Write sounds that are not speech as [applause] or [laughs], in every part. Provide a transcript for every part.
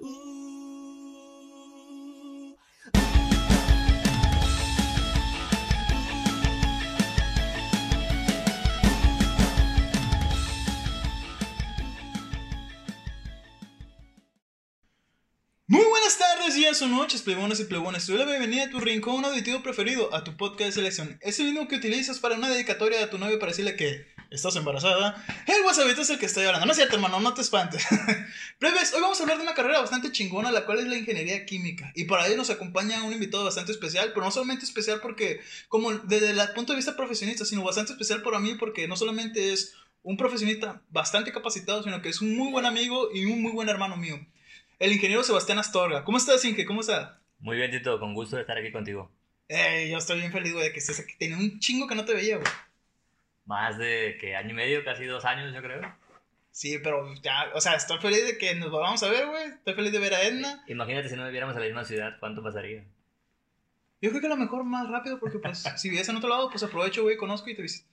Muy buenas tardes, días o noches, plebones y plebones. Te doy la bienvenida a tu rincón auditivo preferido, a tu podcast de selección. Es el mismo que utilizas para una dedicatoria a tu novio para decirle que estás embarazada. El WhatsApp es el que estoy hablando. No es cierto, hermano, no te espantes. [laughs] Plebes, hoy vamos a hablar de una carrera bastante chingona, la cual es la ingeniería química. Y para ello nos acompaña un invitado bastante especial, pero no solamente especial porque, como desde el punto de vista profesionista, sino bastante especial para mí porque no solamente es un profesionista bastante capacitado, sino que es un muy buen amigo y un muy buen hermano mío el ingeniero Sebastián Astorga. ¿Cómo estás, Inge? ¿Cómo estás? Muy bien, Tito, con gusto de estar aquí contigo. Eh, yo estoy bien feliz, güey, de que estés aquí. Tenía un chingo que no te veía, güey. Más de que año y medio, casi dos años, yo creo. Sí, pero ya, o sea, estoy feliz de que nos vamos a ver, güey. Estoy feliz de ver a Edna. Imagínate si no viviéramos en la misma ciudad, ¿cuánto pasaría? Yo creo que a lo mejor más rápido, porque pues, [laughs] si vives en otro lado, pues aprovecho, güey, conozco y te visito.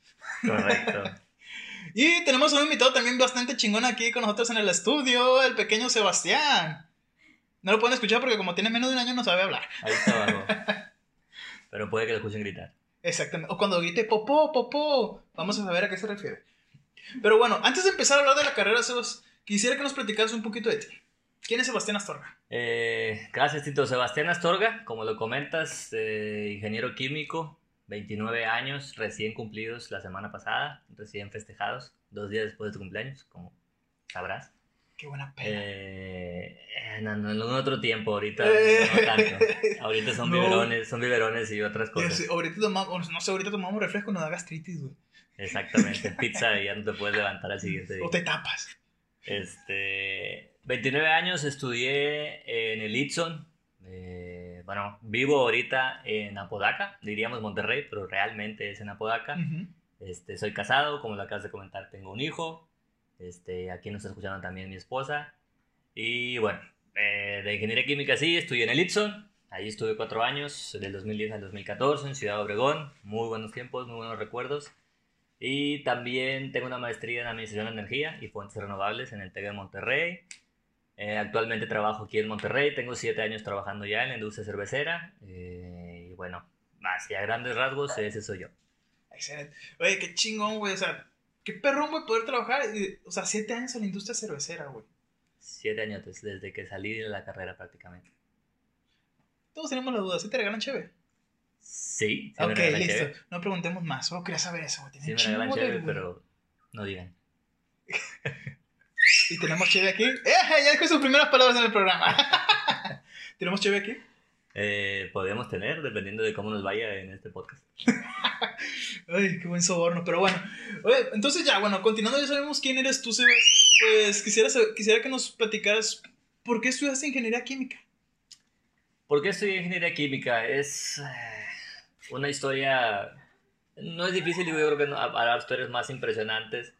Correcto. [laughs] y tenemos un invitado también bastante chingón aquí con nosotros en el estudio, el pequeño Sebastián. No lo pueden escuchar porque como tiene menos de un año no sabe hablar. Ahí está abajo. [laughs] Pero puede que lo escuchen gritar. Exactamente. O cuando grite popó, popó. Vamos a saber a qué se refiere. Pero bueno, antes de empezar a hablar de la carrera, Sebas, quisiera que nos platicaras un poquito de ti. ¿Quién es Sebastián Astorga? Eh, gracias, Tito. Sebastián Astorga, como lo comentas, eh, ingeniero químico, 29 años, recién cumplidos la semana pasada, recién festejados, dos días después de tu cumpleaños, como sabrás. Qué buena pena. Eh, en algún otro tiempo, ahorita [laughs] no tanto. Ahorita son biberones, son biberones y otras cosas. ahorita tomamos, no sé, ahorita tomamos refresco, no da gastritis, güey. Exactamente, [laughs] pizza y ya no te puedes levantar al siguiente día. O te tapas. Este, 29 años estudié en el Itson. Eh, bueno, vivo ahorita en Apodaca, diríamos Monterrey, pero realmente es en Apodaca. este, soy casado, como lo acabas de comentar, tengo un hijo. Este, aquí nos está escuchando también mi esposa. Y bueno, eh, de ingeniería química sí, estudié en el Itson. Ahí estuve cuatro años, del 2010 al 2014, en Ciudad Obregón. Muy buenos tiempos, muy buenos recuerdos. Y también tengo una maestría en Administración de Energía y Fuentes Renovables en el TEC de Monterrey. Eh, actualmente trabajo aquí en Monterrey, tengo siete años trabajando ya en la industria cervecera. Eh, y bueno, hacia grandes rasgos, ese soy yo. Excelente. Oye, qué chingón, güey. O sea, qué perrón, güey, poder trabajar. o sea, siete años en la industria cervecera, güey. Siete años desde que salí de la carrera prácticamente. Todos tenemos la duda, ¿sí te regalan cheve? Sí. sí ok, listo. No preguntemos más. Solo quería saber eso, güey. Sí, me regalan pero no digan. [laughs] y tenemos cheve aquí. ¡Eh! Ya dijo sus primeras palabras en el programa. [laughs] ¿Tenemos cheve aquí? Eh, podemos tener, dependiendo de cómo nos vaya en este podcast. [laughs] Ay, qué buen soborno. Pero bueno, Oye, entonces ya, bueno, continuando, ya sabemos quién eres tú, Sebas. Pues quisiera, quisiera que nos platicaras por qué estudiaste ingeniería química. ¿Por qué estudié ingeniería química? Es eh, una historia. No es difícil, yo creo que no, habrá historias más impresionantes.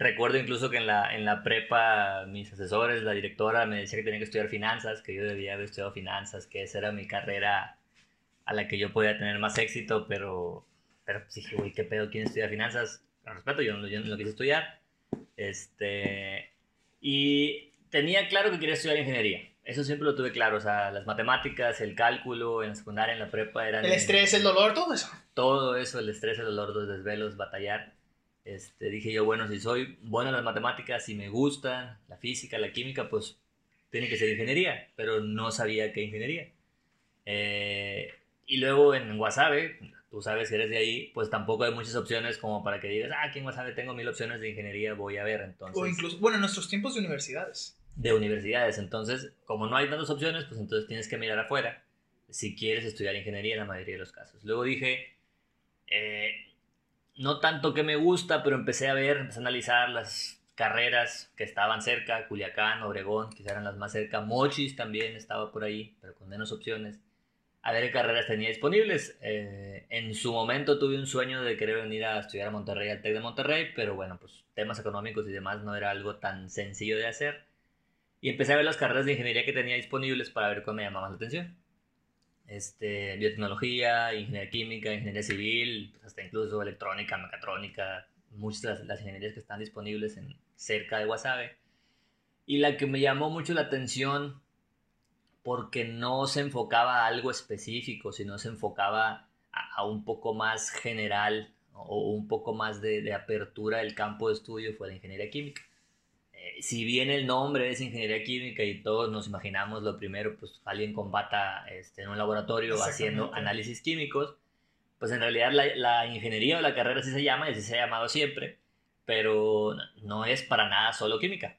Recuerdo incluso que en la, en la prepa mis asesores, la directora me decía que tenía que estudiar finanzas, que yo debía haber estudiado finanzas, que esa era mi carrera a la que yo podía tener más éxito, pero, pero pues dije, uy, qué pedo, ¿quién estudia finanzas? Con respeto, yo no, yo no lo quise estudiar. Este, y tenía claro que quería estudiar ingeniería. Eso siempre lo tuve claro, o sea, las matemáticas, el cálculo en la secundaria, en la prepa eran... El estrés, el dolor, todo eso. Todo eso, el estrés, el dolor, los desvelos, batallar. Este, dije yo, bueno, si soy bueno en las matemáticas, si me gustan la física, la química, pues tiene que ser ingeniería, pero no sabía qué ingeniería. Eh, y luego en Wasabe, tú sabes que eres de ahí, pues tampoco hay muchas opciones como para que digas, ah, aquí en Wasabe tengo mil opciones de ingeniería, voy a ver entonces. O incluso, bueno, en nuestros tiempos de universidades. De universidades, entonces, como no hay tantas opciones, pues entonces tienes que mirar afuera si quieres estudiar ingeniería en la mayoría de los casos. Luego dije, eh, no tanto que me gusta, pero empecé a ver, empecé a analizar las carreras que estaban cerca, Culiacán, Obregón, quizás eran las más cerca, Mochis también estaba por ahí, pero con menos opciones. A ver qué carreras tenía disponibles. Eh, en su momento tuve un sueño de querer venir a estudiar a Monterrey, al TEC de Monterrey, pero bueno, pues temas económicos y demás no era algo tan sencillo de hacer. Y empecé a ver las carreras de ingeniería que tenía disponibles para ver cuál me llamaba la atención este, biotecnología, ingeniería química, ingeniería civil, hasta incluso electrónica, mecatrónica, muchas de las, las, ingenierías que están disponibles en, cerca de Guasave. Y la que me llamó mucho la atención porque no se enfocaba a algo específico, sino se enfocaba a, un poco más general o un poco más de, de apertura del campo de estudio fue la ingeniería química. Si bien el nombre es ingeniería química y todos nos imaginamos lo primero, pues alguien combata este, en un laboratorio haciendo análisis químicos, pues en realidad la, la, ingeniería o la carrera sí se llama y así se ha llamado siempre, pero no es para nada solo química.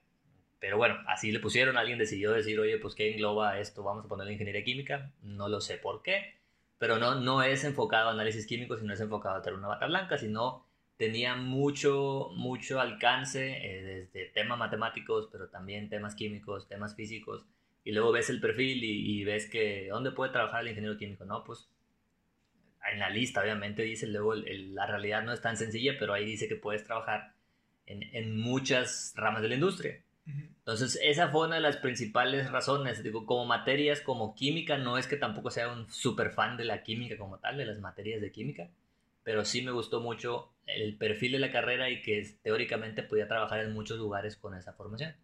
Pero bueno, así le pusieron, alguien decidió decir, oye, pues ¿qué engloba esto? Vamos a ponerle ingeniería química, no lo sé por qué, pero no, no es enfocado a análisis químico, sino es enfocado a tener una bata blanca, sino tenía mucho, mucho alcance eh, desde temas matemáticos, pero también temas químicos, temas físicos, y luego ves el perfil y, ves que dónde puede trabajar el ingeniero químico, ¿no? Pues en la lista, obviamente, dice luego la realidad no es tan sencilla, pero ahí dice que puedes trabajar en, en muchas ramas de la industria. Entonces, esa fue una de las principales razones. Digo, como materias, como química, no es que tampoco sea un super fan de la química como tal, de las materias de química, pero sí me gustó mucho el perfil de la carrera y que teóricamente podía trabajar en muchos lugares con esa formación.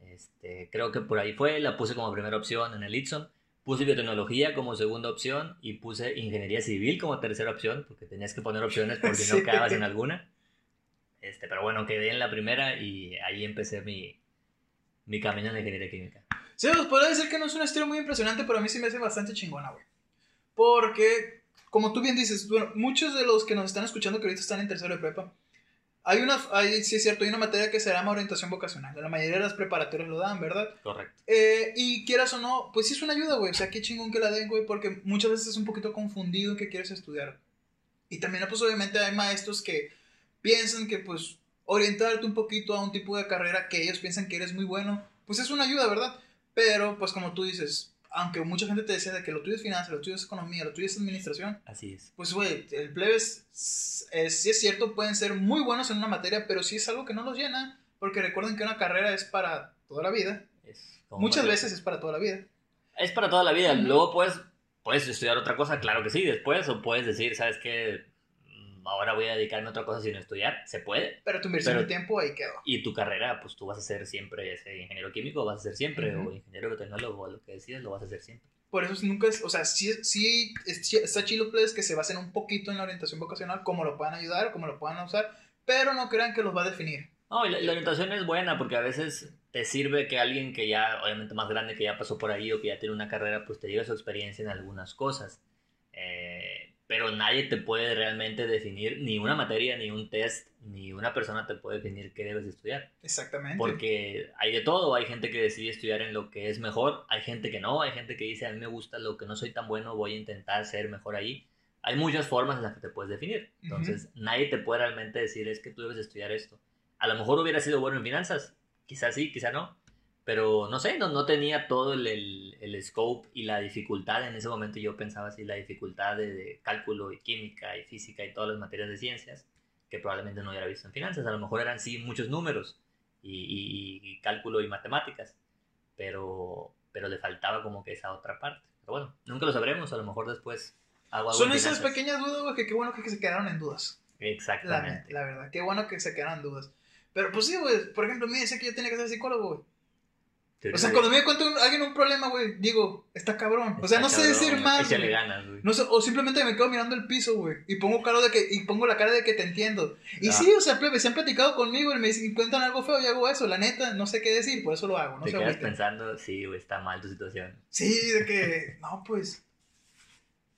Este, creo que por ahí fue, la puse como primera opción en el Itson, puse biotecnología como segunda opción y puse ingeniería civil como tercera opción, porque tenías que poner opciones porque si no [laughs] quedabas en alguna. Este, pero bueno, quedé en la primera y ahí empecé mi, mi camino en ingeniería química. Sí, pues podría decir que no es un estilo muy impresionante, pero a mí sí me hace bastante chingona, güey. Porque, como tú bien dices, bueno, muchos de los que nos están escuchando que ahorita están en tercero de prepa, hay una, hay, sí es cierto, hay una materia que se llama orientación vocacional. La mayoría de las preparatorias lo dan, ¿verdad? Correcto. Eh, y quieras o no, pues sí es una ayuda, güey. O sea, qué chingón que la den, güey, porque muchas veces es un poquito confundido en qué quieres estudiar. Y también, pues obviamente hay maestros que piensan que, pues, orientarte un poquito a un tipo de carrera que ellos piensan que eres muy bueno, pues es una ayuda, ¿verdad? Pero, pues como tú dices, aunque mucha gente te decía de que lo tuyo es finanzas, lo tuyo es economía, lo tuyo es administración. Así es. Pues, güey, el plebes, es, sí es cierto, pueden ser muy buenos en una materia, pero sí es algo que no los llena, porque recuerden que una carrera es para toda la vida. Muchas veces es para toda la vida. Es para toda la vida. Luego puedes, puedes estudiar otra cosa, claro que sí, después, o puedes decir, ¿sabes qué? Ahora voy a dedicarme a otra cosa sino estudiar, se puede. Pero tu inversión de tiempo ahí quedó. Y tu carrera, pues tú vas a ser siempre ese ingeniero químico, vas a ser siempre, o ingeniero tecnólogo, o lo que decidas, lo vas a hacer siempre. Por eso nunca es, o sea, sí, sí está chido pues, que se basen un poquito en la orientación vocacional, cómo lo puedan ayudar, cómo lo puedan usar, pero no crean que los va a definir. No, y la, la, orientación es buena porque a veces te sirve que alguien que ya, obviamente más grande, que ya pasó por ahí o que ya tiene una carrera, pues te diga su experiencia en algunas cosas. Eh, pero nadie te puede realmente definir ni una materia, ni un test, ni una persona te puede definir qué debes estudiar. Exactamente. Porque hay de todo, hay gente que decide estudiar en lo que es mejor, hay gente que no, hay gente que dice a mí me gusta lo que no soy tan bueno, voy a intentar ser mejor ahí. Hay muchas formas en las que te puedes definir. Entonces, nadie te puede realmente decir es que tú debes estudiar esto. A lo mejor hubiera sido bueno en finanzas, quizás sí, quizás no, pero no sé, no, no tenía todo el, el, scope y la dificultad. En ese momento yo pensaba así, la dificultad de, cálculo y química y física y todas las materias de ciencias que probablemente no hubiera visto en finanzas. A lo mejor eran sí muchos números y, y, cálculo y matemáticas, pero, pero le faltaba como que esa otra parte. Pero bueno, nunca lo sabremos, a lo mejor después hago algo Son esas pequeñas dudas, que qué bueno que se quedaron en dudas. Exactamente. La, la, verdad, qué bueno que se quedaron en dudas. Pero pues sí, güey, por ejemplo, me dice que yo tenía que ser psicólogo, güey. O sea, cuando me cuenta alguien un problema, güey, digo, está cabrón. O sea, no sé decir más. Ganas, no sé, o simplemente me quedo mirando el piso, güey. Y pongo cara de que, y pongo la cara de que te entiendo. Y sí, o sea, plebe, se han platicado conmigo y me dicen, cuentan algo feo y hago eso. La neta, no sé qué decir, por eso lo hago. No te quedas pensando, sí, güey, está mal tu situación. Sí, de que, [laughs] no, pues.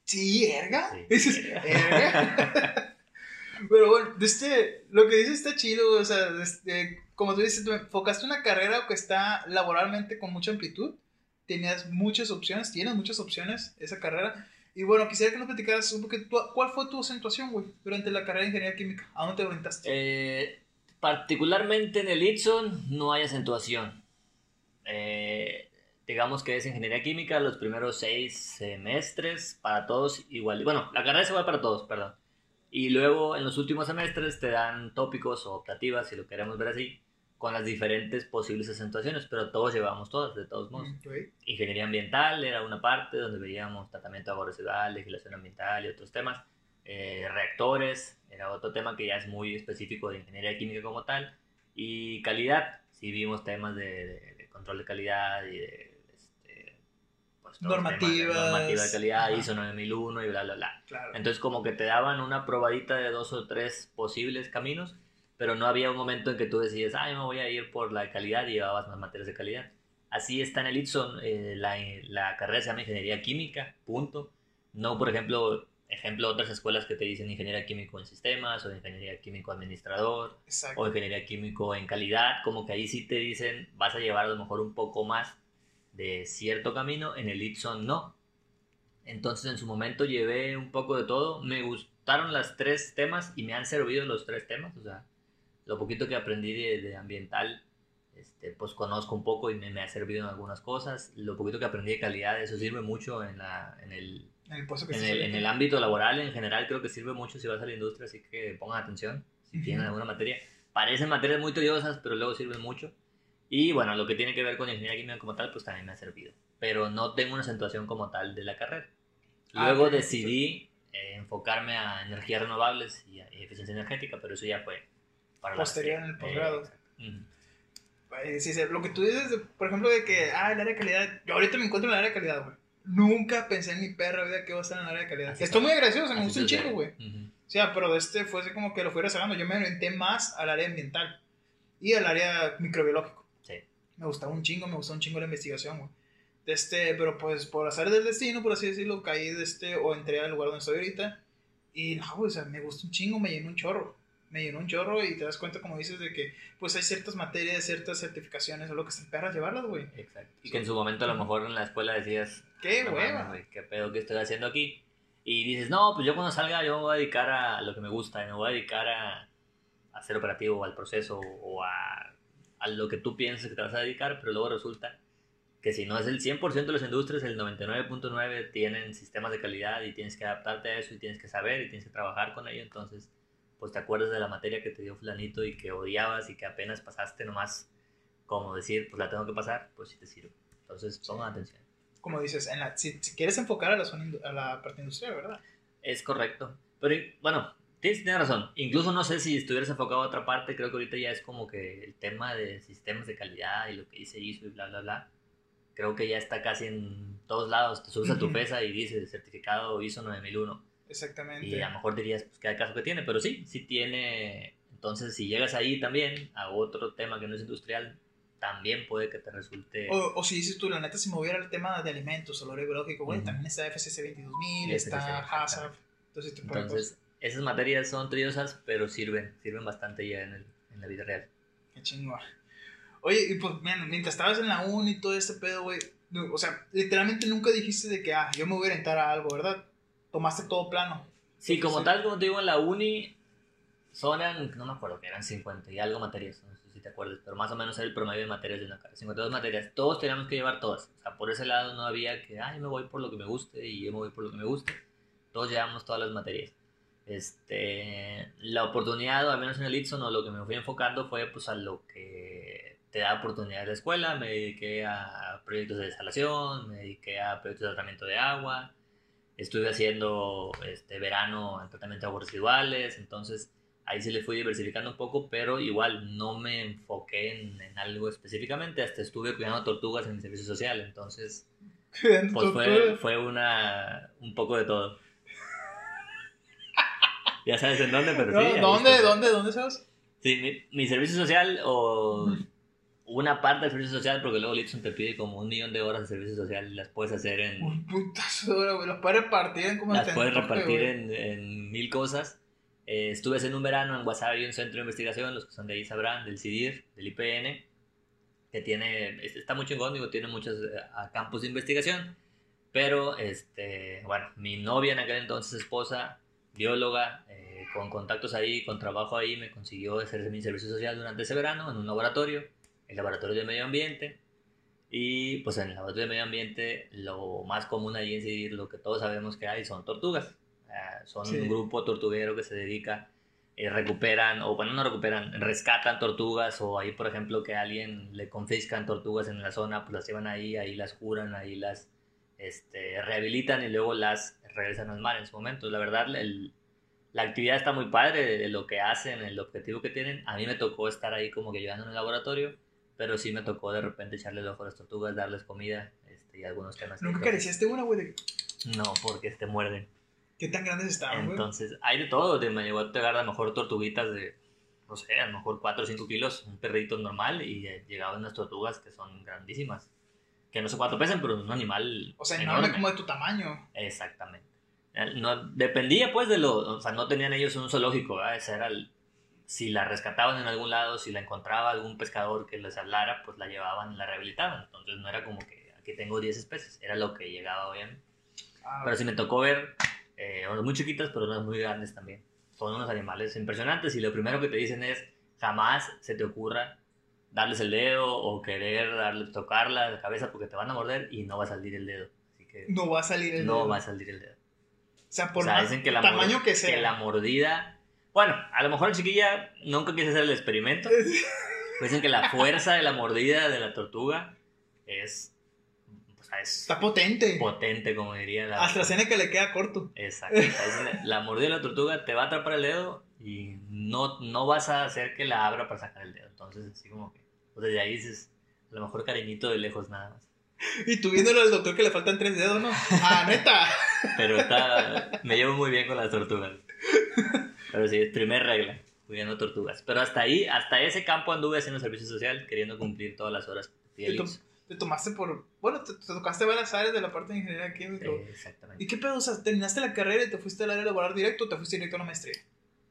Sí, erga. Sí, [laughs] erga. [laughs] Pero bueno, este, lo que dices está chido, o sea, este como tú dices, tú enfocaste una carrera que está laboralmente con mucha amplitud, tenías muchas opciones, tienes muchas opciones esa carrera. Y bueno, quisiera que nos platicaras un poquito, ¿cuál fue tu acentuación, güey, durante la carrera de ingeniería química? ¿A dónde te orientaste? Eh, particularmente en el Itson no hay acentuación. Eh, digamos que es ingeniería química los primeros seis semestres para todos igual. Bueno, la carrera es igual para todos, perdón. Y luego en los últimos semestres te dan tópicos o optativas, si lo queremos ver así, con las diferentes posibles acentuaciones, pero todos llevamos todas, de todos modos. Ingeniería ambiental era una parte donde veíamos tratamiento de agua residual, legislación ambiental y otros temas. Eh, reactores era otro tema que ya es muy específico de ingeniería química como tal. Y calidad, sí vimos temas de, control de calidad y de, este, pues, de Normativas. normativa de calidad, Ajá. ISO 9001 y bla, bla, bla. Claro. Entonces como que te daban una probadita de dos o tres posibles caminos, pero no había un momento en que tú decides, ay, me voy a ir por la calidad y llevabas más materias de calidad. Así está en el ITSON, eh, la, la carrera se llama Ingeniería Química, punto. No, por ejemplo, ejemplo, otras escuelas que te dicen Ingeniería Químico en Sistemas o Ingeniería Químico Administrador Exacto. o Ingeniería Químico en Calidad, como que ahí sí te dicen, vas a llevar a lo mejor un poco más de cierto camino, en el ITSON no. Entonces en su momento llevé un poco de todo, me gustaron las tres temas y me han servido los tres temas, o sea, lo poquito que aprendí de, de ambiental, este, pues conozco un poco y me, me ha servido en algunas cosas, lo poquito que aprendí de calidad, eso sirve mucho en, la, en, el, En el puesto que en, estás el, en ahorita. el ámbito laboral en general, creo que sirve mucho si vas a la industria, así que pongan atención, si tienen alguna materia. Parecen materias muy tediosas, pero luego sirven mucho. Y bueno, lo que tiene que ver con ingeniería química como tal, pues también me ha servido. Pero no tengo una acentuación como tal de la carrera. Ah, Luego decidí eh, enfocarme a energías renovables y, a- y eficiencia energética, pero eso ya fue para la Posterior en el posgrado. Eh, sí, sí, lo que tú dices, por ejemplo, de que, ah, el área de calidad. Yo ahorita me encuentro en el área de calidad, güey. Nunca pensé en mi perra vida que iba a estar en el área de calidad. Así Estoy pasa. muy gracioso, me gusta un chico, güey. Ujú. O sea, pero este fue así como que lo fui rezagando. Yo me orienté más al área ambiental y al área microbiológico. Sí. Me gustaba un chingo, me gustaba un chingo la investigación, güey. De este, pero pues por azar del destino, por así decirlo, caí de este o entré al lugar donde estoy ahorita. Y no, güey, o sea, me gustó un chingo, me llenó un chorro. Me llenó un chorro y te das cuenta, como dices, de que pues hay ciertas materias, ciertas certificaciones o lo que están perras llevarlas, güey. Exacto. Y que en su momento a lo mejor en la escuela decías, ¡Qué no hueva! mames, ¿Qué pedo que estoy haciendo aquí? Y dices, no, pues yo cuando salga yo me voy a dedicar a lo que me gusta, me voy a dedicar a, a ser operativo, al proceso o a, a lo que tú piensas que te vas a dedicar, pero luego resulta que si no es el 100% de las industrias, el 99.9 tienen sistemas de calidad y tienes que adaptarte a eso y tienes que saber y tienes que trabajar con ello, entonces pues te acuerdas de la materia que te dio fulanito y que odiabas y que apenas pasaste nomás como decir, pues la tengo que pasar, pues sí te sirve. Entonces pongan atención. Como dices, en la, si, si quieres enfocar a la, zona a la parte industrial, ¿verdad? Es correcto. Pero bueno, tienes, tienes razón. Incluso no sé si estuvieras enfocado a otra parte. Creo que ahorita ya es como que el tema de sistemas de calidad y lo que dice ISO y bla, bla, bla. Creo que ya está casi en todos lados. Te subes a tu pesa y dice certificado ISO 9001. Exactamente. Y a lo mejor dirías, pues, ¿qué caso que tiene? Pero sí, sí tiene. Entonces, si llegas ahí también a otro tema que no es industrial, también puede que te resulte. O, o si dices tú, la neta, si me hubiera el tema de alimentos o lo biológico, güey, Ujú. también está FCC 22000, FCC, está. HACCP, entonces te Entonces, esas materias son tediosas, pero sirven, sirven bastante ya en, el- en la vida real. Qué chingón. Oye, y pues, mira, mientras estabas en la uni y todo este pedo, güey, o sea, literalmente nunca dijiste de que, ah, yo me voy a orientar a algo, ¿verdad? Tomaste todo plano. Sí, como sí. tal, como te digo, en la uni son, eran, no me acuerdo, que eran 50 y algo materias, no sé si te acuerdas, pero más o menos era el promedio de materias de una carrera, 52 materias, todos teníamos que llevar todas, o sea, por ese lado no había que, ay, me voy por lo que me guste y yo me voy por lo que me guste, todos llevamos todas las materias. Este, la oportunidad, o al menos en el Itson, o lo que me fui enfocando fue pues a lo que te da oportunidad de la escuela, me dediqué a proyectos de desalación, me dediqué a proyectos de tratamiento de agua, estuve haciendo este verano en tratamiento de aguas residuales, entonces ahí sí le fui diversificando un poco, pero igual no me enfoqué en, en algo específicamente, hasta estuve cuidando tortugas en mi servicio social, entonces pues fue, fue una, un poco de todo. [laughs] ya sabes en dónde, pero No, sí. ¿Dónde, dónde, dónde sabes? Sí, mi, mi servicio social o una parte del servicio social, porque luego Litson te pide como un millón de horas de servicio social y las puedes hacer en... Un putazo de hora, güey, los puedes repartir en como las puedes repartir en, en mil cosas. Eh, estuve haciendo un verano en Wasabi, un centro de investigación, los que son de ahí sabrán, del CIDIR, del IPN, que tiene, es- está muy chingón, digo, tiene muchos eh, a campos de investigación, pero, este, bueno, mi novia en aquel entonces, esposa, bióloga, eh, con contactos ahí, con trabajo ahí, me consiguió hacer mi servicio social durante ese verano en un laboratorio, el laboratorio de medio ambiente, y pues en el laboratorio de medio ambiente lo más común ahí en CIDIR, lo que todos sabemos que hay son tortugas. Ah, son Sí. un grupo tortuguero que se dedica, eh, recuperan, o bueno, no recuperan, rescatan tortugas, o ahí, por ejemplo, que a alguien le confiscan tortugas en la zona, pues las llevan ahí, ahí las curan, ahí las este, rehabilitan y luego las regresan al mar en su momento. La verdad, el- la actividad está muy padre de, de lo que hacen, el objetivo que tienen. A mí me tocó estar ahí como que ayudando en el laboratorio, pero sí me tocó de repente echarle el ojo a las tortugas, darles comida este, y algunos temas. ¿Nunca acariciaste una, güey? No, porque te muerden. ¿Qué tan grandes estaban, güey? Entonces, hay de todo. De, me llegó a pegar a lo mejor tortuguitas de, no sé, a lo mejor 4 o 5 kilos, un perrito normal, y eh, llegaban unas tortugas que son grandísimas. Que no sé cuánto pesan, pero es un animal. O sea, enorme como de tu tamaño. Exactamente. Eh, No, dependía pues de lo, o sea, no tenían ellos un zoológico, ¿verdad? Ese era el- si la rescataban en algún lado, si la encontraba algún pescador que les hablara, pues la llevaban, la rehabilitaban. Entonces no era como que aquí tengo 10 especies, era lo que llegaba bien. Ah, Pero sí me tocó ver eh, unas muy chiquitas, pero unas muy grandes también. Son unos animales impresionantes y lo primero que te dicen es, jamás se te ocurra darles el dedo o querer darle, tocarla la cabeza porque te van a morder y no va a salir el dedo. Así que no va a salir el no dedo. va a salir el dedo. O sea, por o sea, más dicen que la tamaño que sea. la mordida... Bueno, a lo mejor la chiquilla nunca quise hacer el experimento. Pues [laughs] dicen que la fuerza de la mordida de la tortuga es... O sea, es Está potente. potente, como diría la... AstraZeneca le queda corto. Exacto. O sea, la mordida de la tortuga te va a atrapar el dedo y no, no vas a hacer que la abra para sacar el dedo. Entonces, así como que... Pues desde ahí dices, a lo mejor cariñito de lejos nada más. Y tú viéndolo al doctor que le faltan tres dedos, ¿no? Ah, neta. Pero está, me llevo muy bien con las tortugas. [laughs] Pero sí, es primer regla, cuidando tortugas. Pero hasta ahí, hasta ese campo anduve haciendo servicio social, queriendo cumplir todas las horas Te, to- IMSS. te tomaste por. Bueno, te, te tocaste varias áreas de la parte de ingeniería química. Eh, exactamente. ¿Y qué pedo? O sea, ¿terminaste la carrera y te fuiste al área laboral directo o te fuiste directo a la maestría?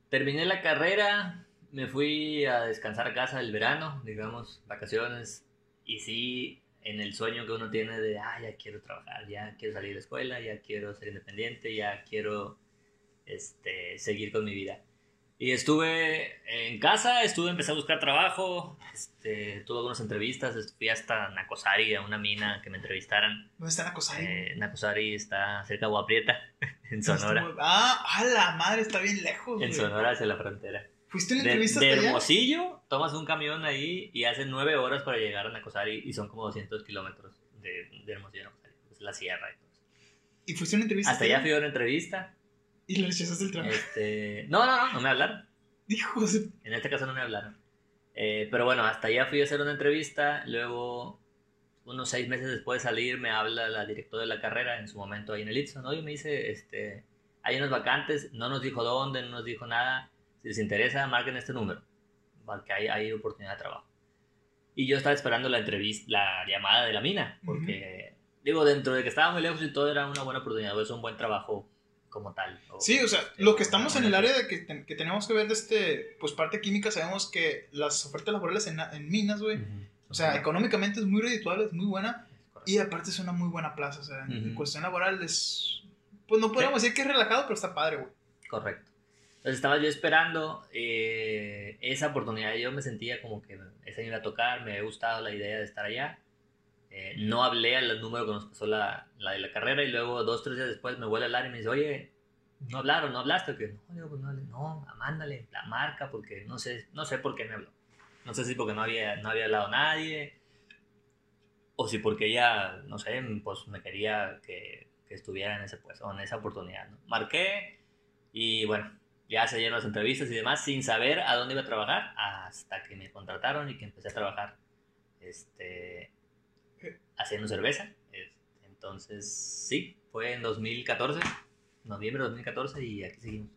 Terminé la carrera, me fui a descansar a casa el verano, digamos, vacaciones. Y sí, en el sueño que uno tiene de, ah, ya quiero trabajar, ya quiero salir de la escuela, ya quiero ser independiente, ya quiero este, seguir con mi vida. Y estuve en casa, estuve, empecé a buscar trabajo, este, tuve algunas entrevistas, fui hasta Nacosari, a una mina que me entrevistaran. ¿Dónde está la cosa ahí? Eh, Nacosari está cerca de Guaprieta, [laughs] en Sonora, Ah, a la madre, está bien lejos. en güey. Sonora hacia la frontera. ¿Fuiste a una De, entrevista de hasta allá? Hermosillo, tomas un camión ahí y hace nueve horas para llegar a Nacosari y son como 200 kilómetros de, de Hermosillo a Nacosari. Es la sierra y todo eso. ¿Y fuiste una entrevista Hasta allá fui a una entrevista. Y le rechazaste el trabajo. Este, no, no, no, no me hablaron. De- En este caso no me hablaron. Eh, pero bueno, hasta allá fui a hacer una entrevista. Luego, unos seis meses después de salir, me habla la directora de la carrera en su momento ahí en el Itson. Oye, me dice, este, hay unas vacantes. No nos dijo dónde, no nos dijo nada. Si les interesa, marquen este número. Porque hay, hay oportunidad de trabajo. Y yo estaba esperando la entrevista, la llamada de la mina. Porque, digo, dentro de que estaba muy lejos y todo, era una buena oportunidad. Es un buen trabajo como tal. O- Sí, o sea, este, lo que estamos en el área de que, que tenemos que ver de este, pues parte química, sabemos que las ofertas laborales en, en minas, güey, o sea, económicamente es muy redituable, es muy buena, y aparte es una muy buena plaza, o sea, en cuestión laboral es, pues no podemos decir que es relajado, pero está padre, güey. Correcto. Entonces estaba yo esperando eh, esa oportunidad. Yo me sentía como que esa me iba a tocar, me había gustado la idea de estar allá. Eh, no hablé al número que nos pasó la, la de la carrera y luego dos, tres días después me vuelve a hablar y me dice, oye, ¿no hablaron? ¿No hablaste? Que no, digo, pues no. No, mándale la marca porque no sé, no sé por qué me habló. No sé si porque no había, no había hablado nadie o si porque ella, no sé, pues me quería que, que estuviera en ese puesto, en esa oportunidad. ¿no? Marqué y bueno, ya se dieron las entrevistas y demás sin saber a dónde iba a trabajar hasta que me contrataron y que empecé a trabajar este, haciendo cerveza. Entonces, sí, fue en 2014, noviembre de 2014 y aquí seguimos.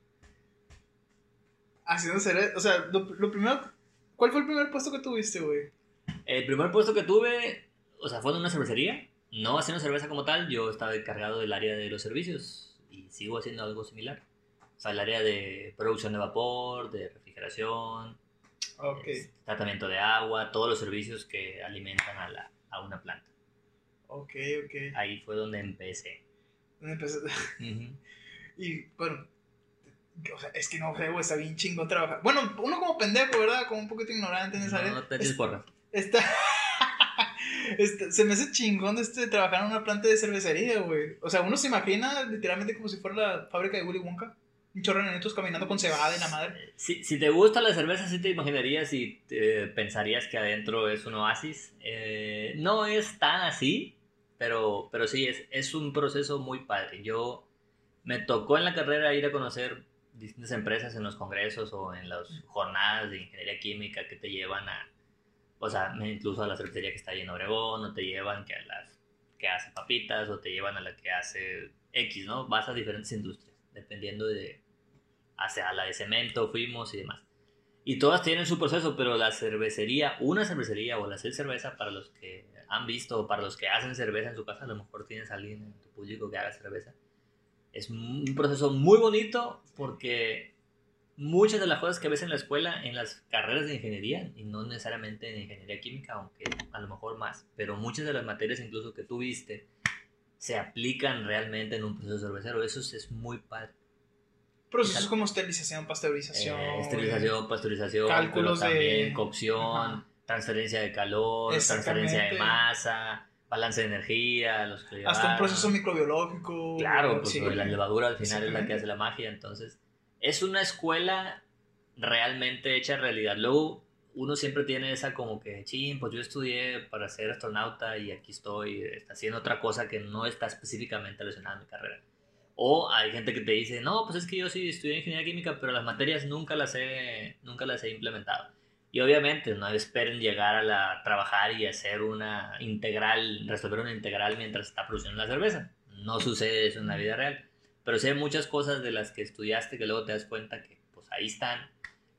Haciendo cerveza, o sea, lo, lo primero, ¿cuál fue el primer puesto que tuviste, güey? El primer puesto que tuve, o sea, fue en una cervecería, no haciendo cerveza como tal, yo estaba encargado del área de los servicios y sigo haciendo algo similar. O sea, el área de producción de vapor, de refrigeración, este, tratamiento de agua, todos los servicios que alimentan a, la, a una planta. Ok, ok. Ahí fue donde empecé. Empecé- Ujú. [laughs] Y bueno, o sea, es que no sé, güey, está bien chingo trabajar. Bueno, uno como pendejo, ¿verdad? Como un poquito ignorante en esa área. No te porra. [laughs] Está... se me hace chingón este trabajar en una planta de cervecería, güey. O sea, uno se imagina literalmente como si fuera la fábrica de Willy Wonka. Un chorro de nenitos caminando con cebada y la madre. Si, si te gusta la cerveza, sí te imaginarías y te- pensarías que adentro es un oasis. Eh, no es tan así, pero, pero sí, es, es un proceso muy padre. Yo me tocó en la carrera ir a conocer distintas empresas en los congresos o en las jornadas de ingeniería química que te llevan a, o sea, incluso a la cervecería que está ahí en Obregón, o te llevan que a las que hace papitas, o te llevan a la que hace X, ¿no? Vas a diferentes industrias, dependiendo de, hacia la de cemento fuimos y demás. Y todas tienen su proceso, pero la cervecería, una cervecería o la cerveza, para los que han visto para los que hacen cerveza en su casa, a lo mejor tienes a alguien en tu público que haga cerveza. Es un proceso muy bonito porque muchas de las cosas que ves en la escuela, en las carreras de ingeniería, y no necesariamente en ingeniería química, aunque a lo mejor más, pero muchas de las materias incluso que tú viste se aplican realmente en un proceso cervecero. Eso es, muy padre. Procesos como esterilización, pasteurización. Eh, esterilización, pasteurización, cálculos también, de cocción, transferencia de calor, transferencia de masa, balance de energía, los que Hasta un proceso microbiológico. Claro, pues la levadura al final es la que hace la magia, entonces es una escuela realmente hecha realidad. Luego uno siempre tiene esa como que, ching, pues yo estudié para ser astronauta y aquí estoy haciendo otra cosa que no está específicamente relacionada a mi carrera. O hay gente que te dice, no, pues es que yo sí estudié ingeniería química, pero las materias nunca las he, nunca las he implementado. Y obviamente no esperen llegar a la, trabajar y hacer una integral, resolver una integral mientras está produciendo la cerveza. No sucede eso en la vida real. Pero sí hay muchas cosas de las que estudiaste que luego te das cuenta que pues ahí están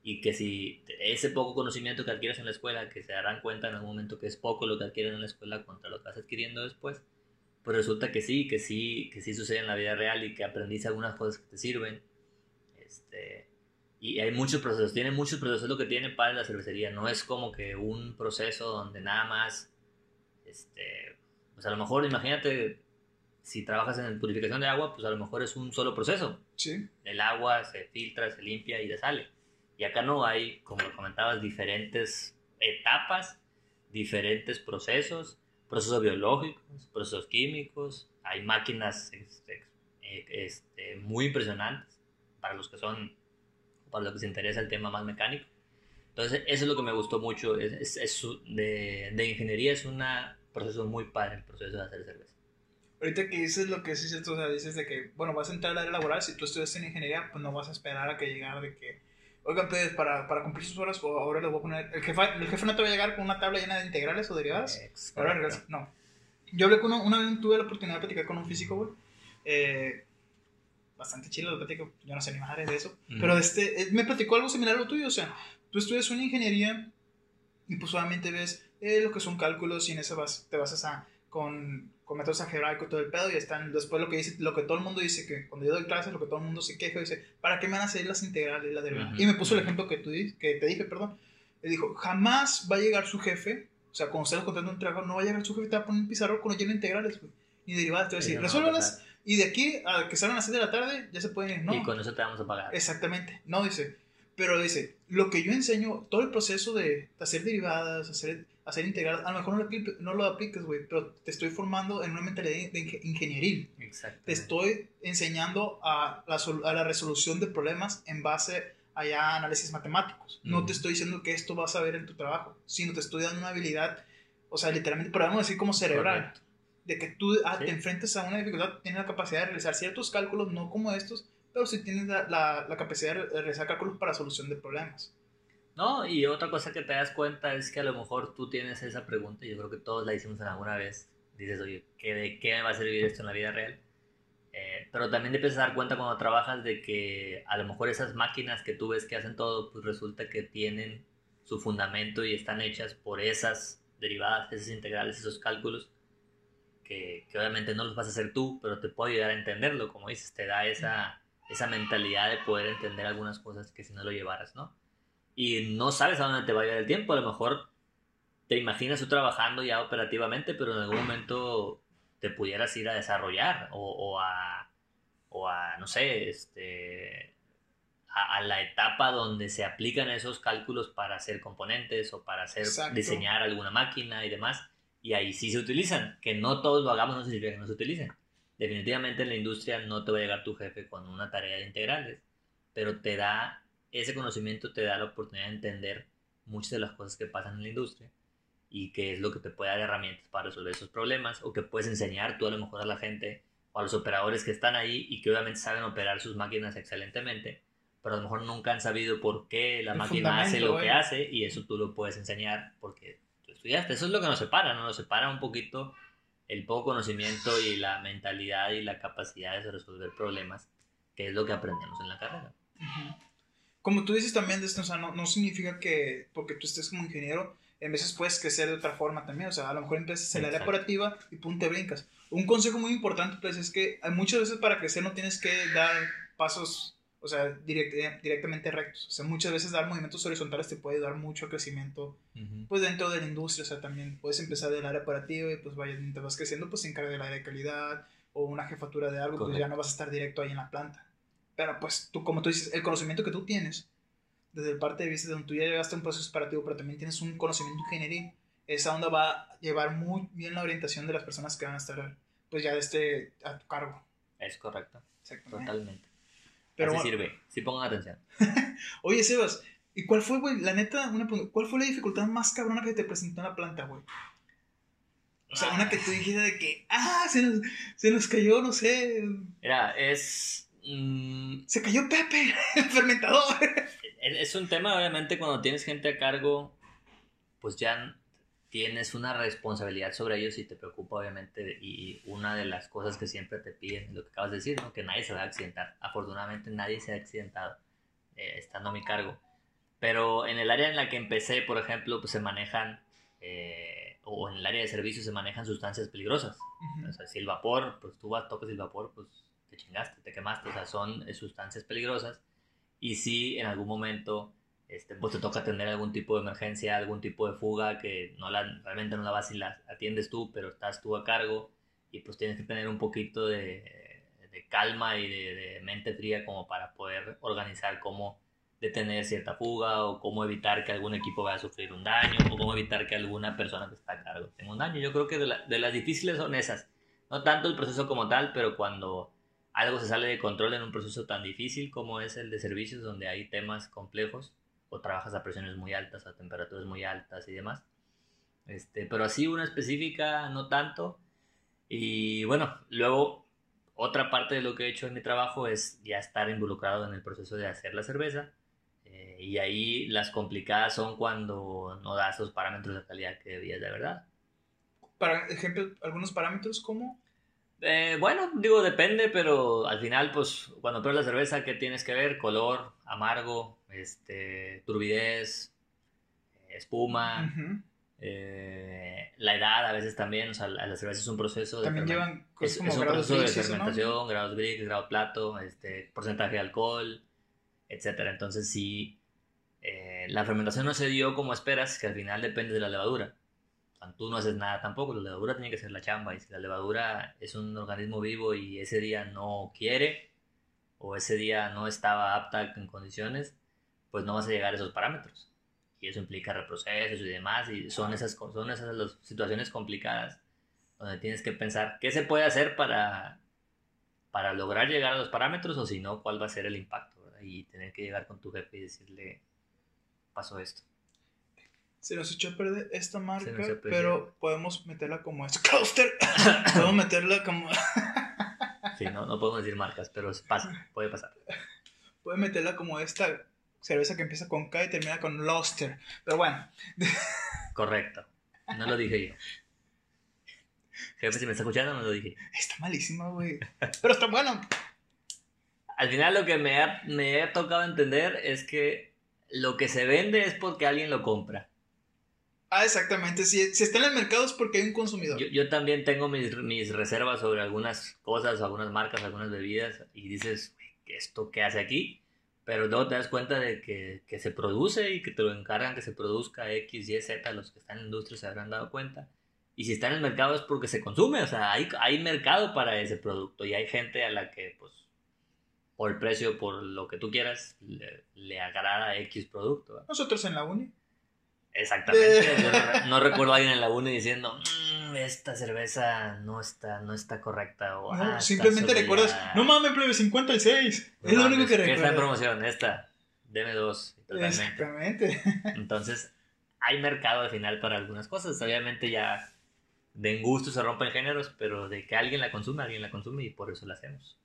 y que si ese poco conocimiento que adquieres en la escuela, que se darán cuenta en algún momento que es poco lo que adquieren en la escuela contra lo que vas adquiriendo después, pues resulta que sí, que sí, que sí sucede en la vida real y que aprendiste algunas cosas que te sirven. Este, y hay muchos procesos, tiene muchos procesos lo que tiene para la cervecería, no es como que un proceso donde nada más, este, pues a lo mejor imagínate si trabajas en purificación de agua, pues a lo mejor es un solo proceso. Sí. El agua se filtra, se limpia y sale. Y acá no hay, como comentabas, diferentes etapas, diferentes procesos, procesos biológicos, procesos químicos, hay máquinas este, este, muy impresionantes para los que son, para los que se interesa el tema más mecánico. Entonces, eso es lo que me gustó mucho. Es, de, de, ingeniería es un proceso muy padre el proceso de hacer cerveza ahorita que dices lo que es cierto, o sea, dices de que, bueno, vas a entrar al área laboral, si tú estudias en ingeniería, pues no vas a esperar a que llegara de que, oigan, pues para, para cumplir sus horas, pues, ahora le voy a poner, el jefe, el jefe no te va a llegar con una tabla llena de integrales o derivadas. Ahora no. Yo hablé con uno, una vez tuve la oportunidad de platicar con un físico, güey. Eh, bastante chido lo platico, yo no sé ni madre de eso, pero este, eh, me platicó algo similar a lo tuyo, o sea, tú estudias una ingeniería y pues obviamente ves eh, lo que son cálculos y en eso vas, te basas a, con con métodos algebraicos y todo el pedo y están después lo que dice lo que todo el mundo dice que cuando yo doy clases lo que todo el mundo se queja dice para qué me van a hacer las integrales y la derivadas y me puso el ejemplo que tú que te dije perdón le dijo jamás va a llegar su jefe o sea cuando ustedes contando un trabajo no va a llegar su jefe te va a poner un pizarro con lleno de integrales ni derivadas te va a decir resuélvalas y de aquí a que salgan a las 6 de la tarde ya se pueden ir no y con eso te vamos a pagar exactamente no dice pero dice lo que yo enseño todo el proceso de hacer derivadas hacer hacer integral, a lo mejor no lo, no lo apliques, güey, pero te estoy formando en una mentalidad de ingenieril. Exacto. Te estoy enseñando a la, a la, resolución de problemas en base a ya análisis matemáticos. No te estoy diciendo que esto vas a ver en tu trabajo, sino te estoy dando una habilidad, o sea, literalmente, podemos decir como cerebral. De que tú ah, te enfrentes a una dificultad, tienes la capacidad de realizar ciertos cálculos, no como estos, pero sí tienes la, la, la capacidad de realizar cálculos para solución de problemas. No, y otra cosa que te das cuenta es que a lo mejor tú tienes esa pregunta, y yo creo que todos la hicimos alguna vez. Dices, oye, ¿qué, ¿de qué me va a servir esto en la vida real? Eh, pero también te empiezas a dar cuenta cuando trabajas de que a lo mejor esas máquinas que tú ves que hacen todo, pues resulta que tienen su fundamento y están hechas por esas derivadas, esas integrales, esos cálculos, que, que obviamente no los vas a hacer tú, pero te puede ayudar a entenderlo, como dices, te da esa, esa mentalidad de poder entender algunas cosas que si no lo llevaras, ¿no? y no sabes a dónde te va a llegar el tiempo. A lo mejor te imaginas tú trabajando ya operativamente, pero en algún momento te pudieras ir a desarrollar o, a, o a, no sé, este, a, la etapa donde se aplican esos cálculos para hacer componentes o para hacer, diseñar alguna máquina y demás. Y ahí sí se utilizan. Que no todos lo hagamos no significa que no se utilicen. Definitivamente en la industria no te va a llegar tu jefe con una tarea de integrales, pero te da ese conocimiento te da la oportunidad de entender muchas de las cosas que pasan en la industria y qué es lo que te puede dar herramientas para resolver esos problemas o que puedes enseñar tú a lo mejor a la gente o a los operadores que están ahí y que obviamente saben operar sus máquinas excelentemente, pero a lo mejor nunca han sabido por qué la máquina hace lo que hace y eso tú lo puedes enseñar porque estudiaste. Eso es lo que nos separa, ¿no? Nos separa un poquito el poco conocimiento y la mentalidad y la capacidad de resolver problemas, que es lo que aprendemos en la carrera. Como tú dices también, o sea, no, no significa que porque tú estés como ingeniero, en veces puedes crecer de otra forma también. O sea, a lo mejor empiezas en la área operativa y pum, te brincas. Un consejo muy importante, pues, es que muchas veces para crecer no tienes que dar pasos, o sea, directamente rectos. O sea, muchas veces dar movimientos horizontales te puede dar mucho crecimiento, pues, dentro de la industria. O sea, también puedes empezar del área operativa y, pues, vaya, te vas creciendo, pues, se encarga del área de calidad o una jefatura de algo, pues ya no vas a estar directo ahí en la planta. Pero, pues, tú, como tú dices, el conocimiento que tú tienes desde el parte de vista de donde tú ya llegaste a un proceso operativo, pero también tienes un conocimiento ingeniería, esa onda va a llevar muy bien la orientación de las personas que van a estar, pues ya de este, a tu cargo. Es correcto. Totalmente. Pero, Así sirve. Sí pongan atención. [laughs] Oye, Sebas, ¿y cuál fue, güey, la neta, una ¿cuál fue la dificultad más cabrona que te presentó en la planta, güey? O sea, una que tú dijiste de que, ah, se nos, se nos cayó, no sé. Era, es... Mm, se cayó Pepe, [laughs] el fermentador es un tema, obviamente, cuando tienes gente a cargo, pues ya tienes una responsabilidad sobre ellos y te preocupa, obviamente, y una de las cosas que siempre te piden, lo que acabas de decir, ¿no? que nadie se va a accidentar. Afortunadamente nadie se ha accidentado eh, estando a mi cargo. Pero en el área en la que empecé, por ejemplo, pues se manejan, eh, o en el área de servicios se manejan sustancias peligrosas. O sea, si el vapor, pues tú vas, tocas el vapor, pues te chingaste, te quemaste. O sea, son eh, sustancias peligrosas y si en algún momento este, pues te toca tener algún tipo de emergencia, algún tipo de fuga que no la, realmente no la vas y la atiendes tú, pero estás tú a cargo y pues tienes que tener un poquito de, de calma y de, de, mente fría como para poder organizar cómo detener cierta fuga o cómo evitar que algún equipo vaya a sufrir un daño o cómo evitar que alguna persona que está a cargo tenga un daño. Yo creo que de, de las difíciles son esas. No tanto el proceso como tal, pero cuando algo se sale de control en un proceso tan difícil como es el de servicios, donde hay temas complejos o trabajas a presiones muy altas, a temperaturas muy altas y demás. Este, pero así una específica no tanto. Y bueno, luego otra parte de lo que he hecho en mi trabajo es ya estar involucrado en el proceso de hacer la cerveza. Eh, y ahí las complicadas son cuando no das los parámetros de calidad que debías de verdad. Para ejemplo, algunos parámetros como eh, bueno, digo, depende, pero al final, pues, cuando pruebas la cerveza, ¿qué tienes que ver? Color, amargo, este, turbidez, espuma, eh, la edad a veces también, o sea, la, cerveza es un proceso de... También llevan es, un proceso de fermentación, grados Brix, grado plato, este, porcentaje de alcohol, etcétera. Entonces, si eh, la fermentación no se dio como esperas, que al final depende de la levadura. Tú no haces nada tampoco, la levadura tiene que ser la chamba y si la levadura es un organismo vivo y ese día no quiere o ese día no estaba apta en condiciones, pues no vas a llegar a esos parámetros. Y eso implica reprocesos y demás y son esas, son esas las situaciones complicadas donde tienes que pensar qué se puede hacer para, para lograr llegar a los parámetros o si no, cuál va a ser el impacto. Y tener que llegar con tu jefe y decirle, pasó esto se nos echó a perder esta marca, pero podemos meterla como es. [coughs] Cluster. [coughs] podemos meterla como. Sí, no, no podemos decir marcas, pero pasa, puede pasar. Puede meterla como esta cerveza que empieza con K y termina con Luster. Pero bueno. [laughs] Correcto. No lo dije yo. Jefe, si me está escuchando, no lo dije. Está malísima, güey. Pero está bueno. Al final lo que me ha, me ha tocado entender es que lo que se vende es porque alguien lo compra. Ah, exactamente. Si, si, está en el mercado es porque hay un consumidor. Yo, también tengo mis, mis, reservas sobre algunas cosas, algunas marcas, algunas bebidas, y dices, ¿esto qué hace aquí? Pero luego te das cuenta de que, que, se produce y que te lo encargan que se produzca X, Y, Z, los que están en la industria se habrán dado cuenta. Y si está en el mercado es porque se consume, o sea, hay, hay mercado para ese producto y hay gente a la que, pues, por el precio, por lo que tú quieras, le, le agrada X producto. Nosotros en la uni Exactamente. [laughs] no, recuerdo a alguien en la uni diciendo, mm, esta cerveza no está, no está correcta. O, ah, simplemente recuerdas, no mames, plebe, 56. es lo único que recuerdo. está en promoción, esta. Deme dos. Exactamente. [laughs] Entonces, hay mercado al final para algunas cosas. Obviamente ya de gusto se rompen géneros, pero de que alguien la consume, alguien la consume y por eso la hacemos.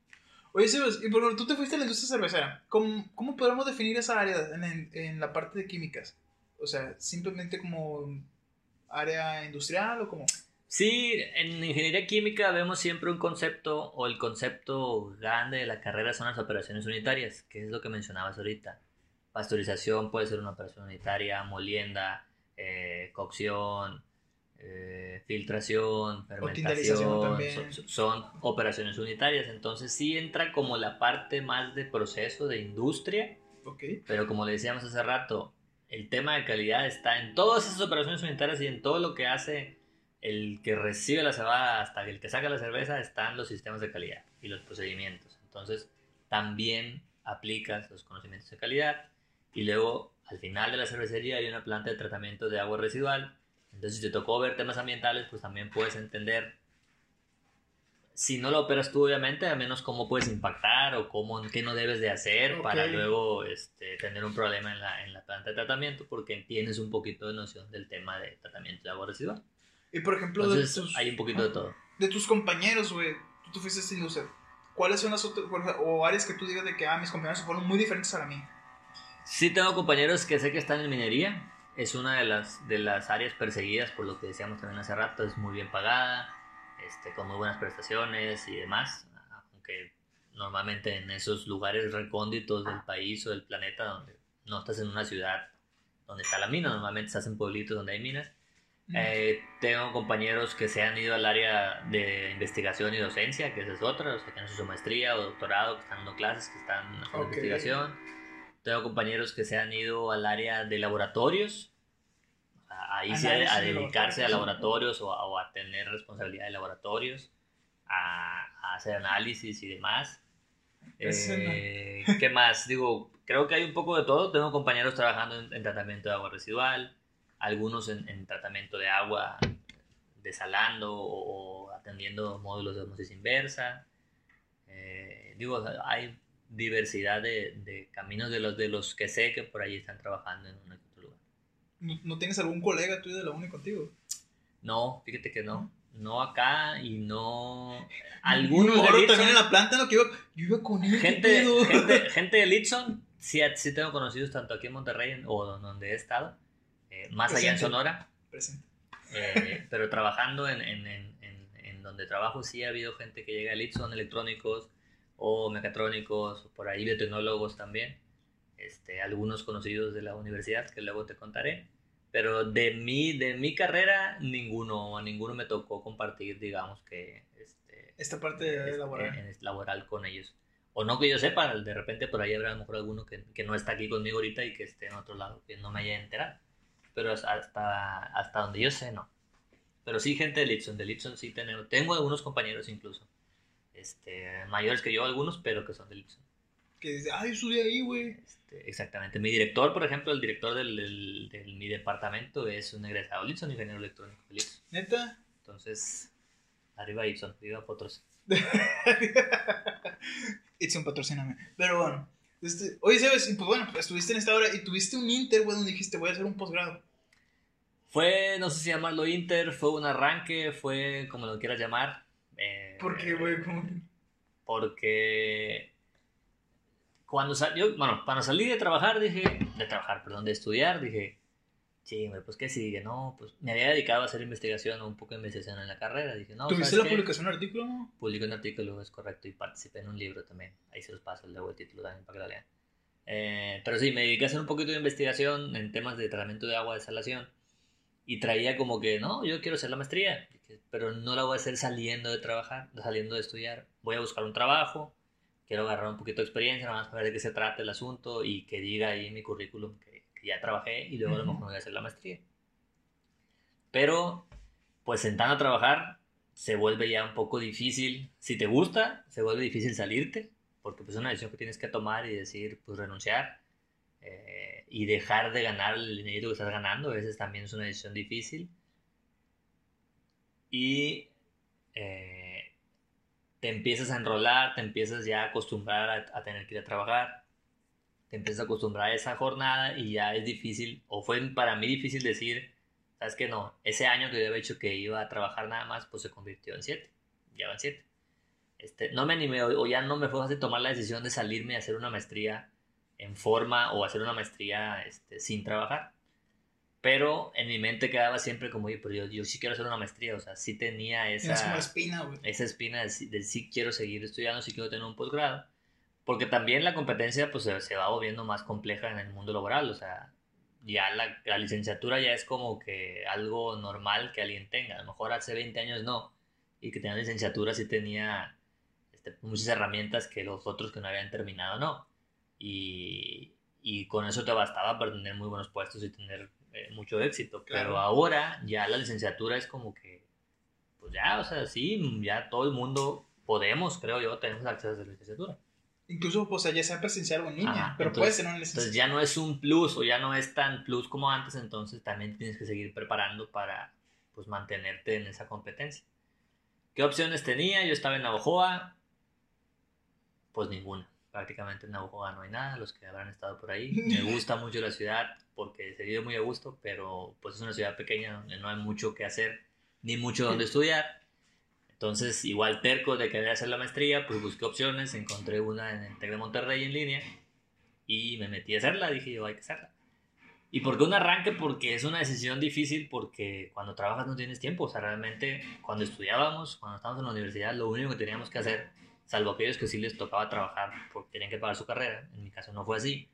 Oye, Sebas, y por tú te fuiste a la industria cervecera. ¿Cómo, cómo podemos definir esa área en, en la parte de químicas? O sea, simplemente como área industrial o como... Sí, en ingeniería química vemos siempre un concepto o el concepto grande de la carrera son las operaciones unitarias, que es lo que mencionabas ahorita. Pasteurización puede ser una operación unitaria, molienda, eh, cocción, eh, filtración, fermentación, son, son, operaciones unitarias. Entonces sí entra como la parte más de proceso de industria, okay. pero como le decíamos hace rato, el tema de calidad está en todas esas operaciones unitarias y en todo lo que hace el que recibe la cebada hasta el que saca la cerveza están los sistemas de calidad y los procedimientos. Entonces también aplicas los conocimientos de calidad y luego al final de la cervecería hay una planta de tratamiento de agua residual. Entonces si te tocó ver temas ambientales, pues también puedes entender si no lo operas tú, obviamente, al menos cómo puedes impactar o cómo, qué no debes de hacer para luego este, tener un problema en la, en la planta de tratamiento, porque tienes un poquito de noción del tema de tratamiento de agua residual. Y por ejemplo, Entonces, hay un poquito de todo. De tus compañeros, güey, tú, tú fuiste industria. ¿Cuáles son las otras, o áreas que tú digas de que, ah, mis compañeros fueron muy diferentes a mí? Sí tengo compañeros que sé que están en minería. Es una de las, de las áreas perseguidas, por lo que decíamos también hace rato. Es muy bien pagada este, con muy buenas prestaciones y demás, aunque normalmente en esos lugares recónditos del país o del planeta donde no estás en una ciudad donde está la mina, normalmente estás en pueblitos donde hay minas. Eh, tengo compañeros que se han ido al área de investigación y docencia, que esa es otra, o sea, que han hecho su maestría o doctorado, que están dando clases, que están haciendo investigación. Tengo compañeros que se han ido al área de laboratorios, ahí sí a, dedicarse a laboratorios o a, tener responsabilidad de laboratorios, a, hacer análisis y demás. Eh, ¿Qué más? Digo, creo que hay un poco de todo. Tengo compañeros trabajando en, tratamiento de agua residual, algunos en, tratamiento de agua desalando o, atendiendo módulos de osmosis inversa. Eh, digo, hay diversidad de, de, caminos de los, de los que sé que por ahí están trabajando en una ¿No, tienes algún colega tuyo de la uni contigo? No, fíjate que no. No acá y no. [laughs] Algunos Litson, también en la planta, ¿no? Que iba, yo iba con él. Gente, [laughs] gente, de Litson, sí, sí tengo conocidos tanto aquí en Monterrey o donde he estado, eh, más allá en Sonora. Presente. Eh, pero trabajando en, en, en, en, donde trabajo, sí ha habido gente que llega a Litson, electrónicos o mecatrónicos, por ahí biotecnólogos también este, algunos conocidos de la universidad que luego te contaré. Pero de mi, de mi carrera, ninguno, ninguno me tocó compartir, digamos que... Este, Esta parte este, laboral. laboral con ellos. O no que yo sepa, de repente por ahí habrá a lo mejor alguno que, que, no está aquí conmigo ahorita y que esté en otro lado, que no me haya enterado. Pero hasta, hasta donde yo sé, no. Pero sí gente de Litson, de Litson sí tengo, tengo algunos compañeros incluso. Este, mayores que yo algunos, pero que son de Litson que dice, ay, yo de ahí, güey. Este, exactamente. Mi director, por ejemplo, el director del, del, mi departamento es un egresado Litson, ingeniero electrónico ¿Neta? Entonces, arriba Ipson, arriba Potros. [laughs] Ipson, patrocíname. Pero bueno, este, oye, ¿sabes? Pues bueno, estuviste en esta hora y tuviste un Inter, güey, donde dijiste, voy a hacer un posgrado. Fue, no sé si llamarlo Inter, fue un arranque, fue como lo quieras llamar. Eh, ¿Por qué, güey? Porque cuando salió, bueno, cuando salí de trabajar, dije, de trabajar, perdón, de estudiar, dije, sí, pues qué sigue, no, pues me había dedicado a hacer investigación, un poco de investigación en la carrera, dije, no. ¿Tuviste la publicación de un artículo? Publiqué un artículo, es correcto, y participé en un libro también, ahí se los paso, luego el título también para que lo lean. Eh, pero sí, me dediqué a hacer un poquito de investigación en temas de tratamiento de agua, desalación, y traía como que, no, yo quiero hacer la maestría, pero no la voy a hacer saliendo de trabajar, saliendo de estudiar, voy a buscar un trabajo, quiero agarrar un poquito de experiencia, nada más para ver de qué se trata el asunto y que diga ahí en mi currículum que, ya trabajé y luego a lo mejor me voy a hacer la maestría. Pero, pues sentando a trabajar, se vuelve ya un poco difícil. Si te gusta, se vuelve difícil salirte, porque pues es una decisión que tienes que tomar y decir, pues renunciar eh, y dejar de ganar el dinero que estás ganando. A veces también es una decisión difícil. Y eh, te empiezas a enrolar, te empiezas ya a acostumbrar a, tener que ir a trabajar, te empiezas a acostumbrar a esa jornada y ya es difícil, o fue para mí difícil decir, sabes que no, ese año que yo había dicho que iba a trabajar nada más, pues se convirtió en siete, ya van siete. Este, no me animé o, ya no me fue fácil tomar la decisión de salirme a hacer una maestría en forma o hacer una maestría este, sin trabajar. Pero en mi mente quedaba siempre como, oye, pero yo, yo sí quiero hacer una maestría, o sea, sí tenía esa, Es una espina, güey. esa espina de, sí- de sí quiero seguir estudiando, sí quiero tener un posgrado. Porque también la competencia pues se, se va volviendo más compleja en el mundo laboral, o sea, ya la, la licenciatura ya es como que algo normal que alguien tenga. A lo mejor hace 20 años no, y que tenía licenciatura sí tenía este, muchas herramientas que los otros que no habían terminado no. Y, y con eso te bastaba para tener muy buenos puestos y tener eh, mucho éxito. Claro. Pero ahora ya la licenciatura es como que, pues ya, o sea, sí, ya todo el mundo podemos, creo yo, tenemos acceso a la licenciatura. Incluso, pues, ya sea presencial o en línea. Ajá, pero entonces- puedes tener una Entonces licenciatura. ya no es un plus o ya no es tan plus como antes, entonces también tienes que seguir preparando para pues mantenerte en esa competencia. ¿Qué opciones tenía? Yo estaba en Navajoa, pues ninguna. Prácticamente en Navajoa no hay nada, los que habrán estado por ahí. [laughs] Me gusta mucho la ciudad porque se vive muy a gusto, pero pues es una ciudad pequeña donde no hay mucho que hacer ni mucho donde estudiar. Entonces, igual terco de querer hacer la maestría, pues busqué opciones, encontré una en el TEC de Monterrey en línea y me metí a hacerla, dije yo, hay que hacerla. ¿Y por qué un arranque? Porque es una decisión difícil porque cuando trabajas no tienes tiempo, o sea, realmente cuando estudiábamos, cuando estábamos en la universidad, lo único que teníamos que hacer, salvo aquellos que sí les tocaba trabajar porque tenían que pagar su carrera, en mi caso no fue así,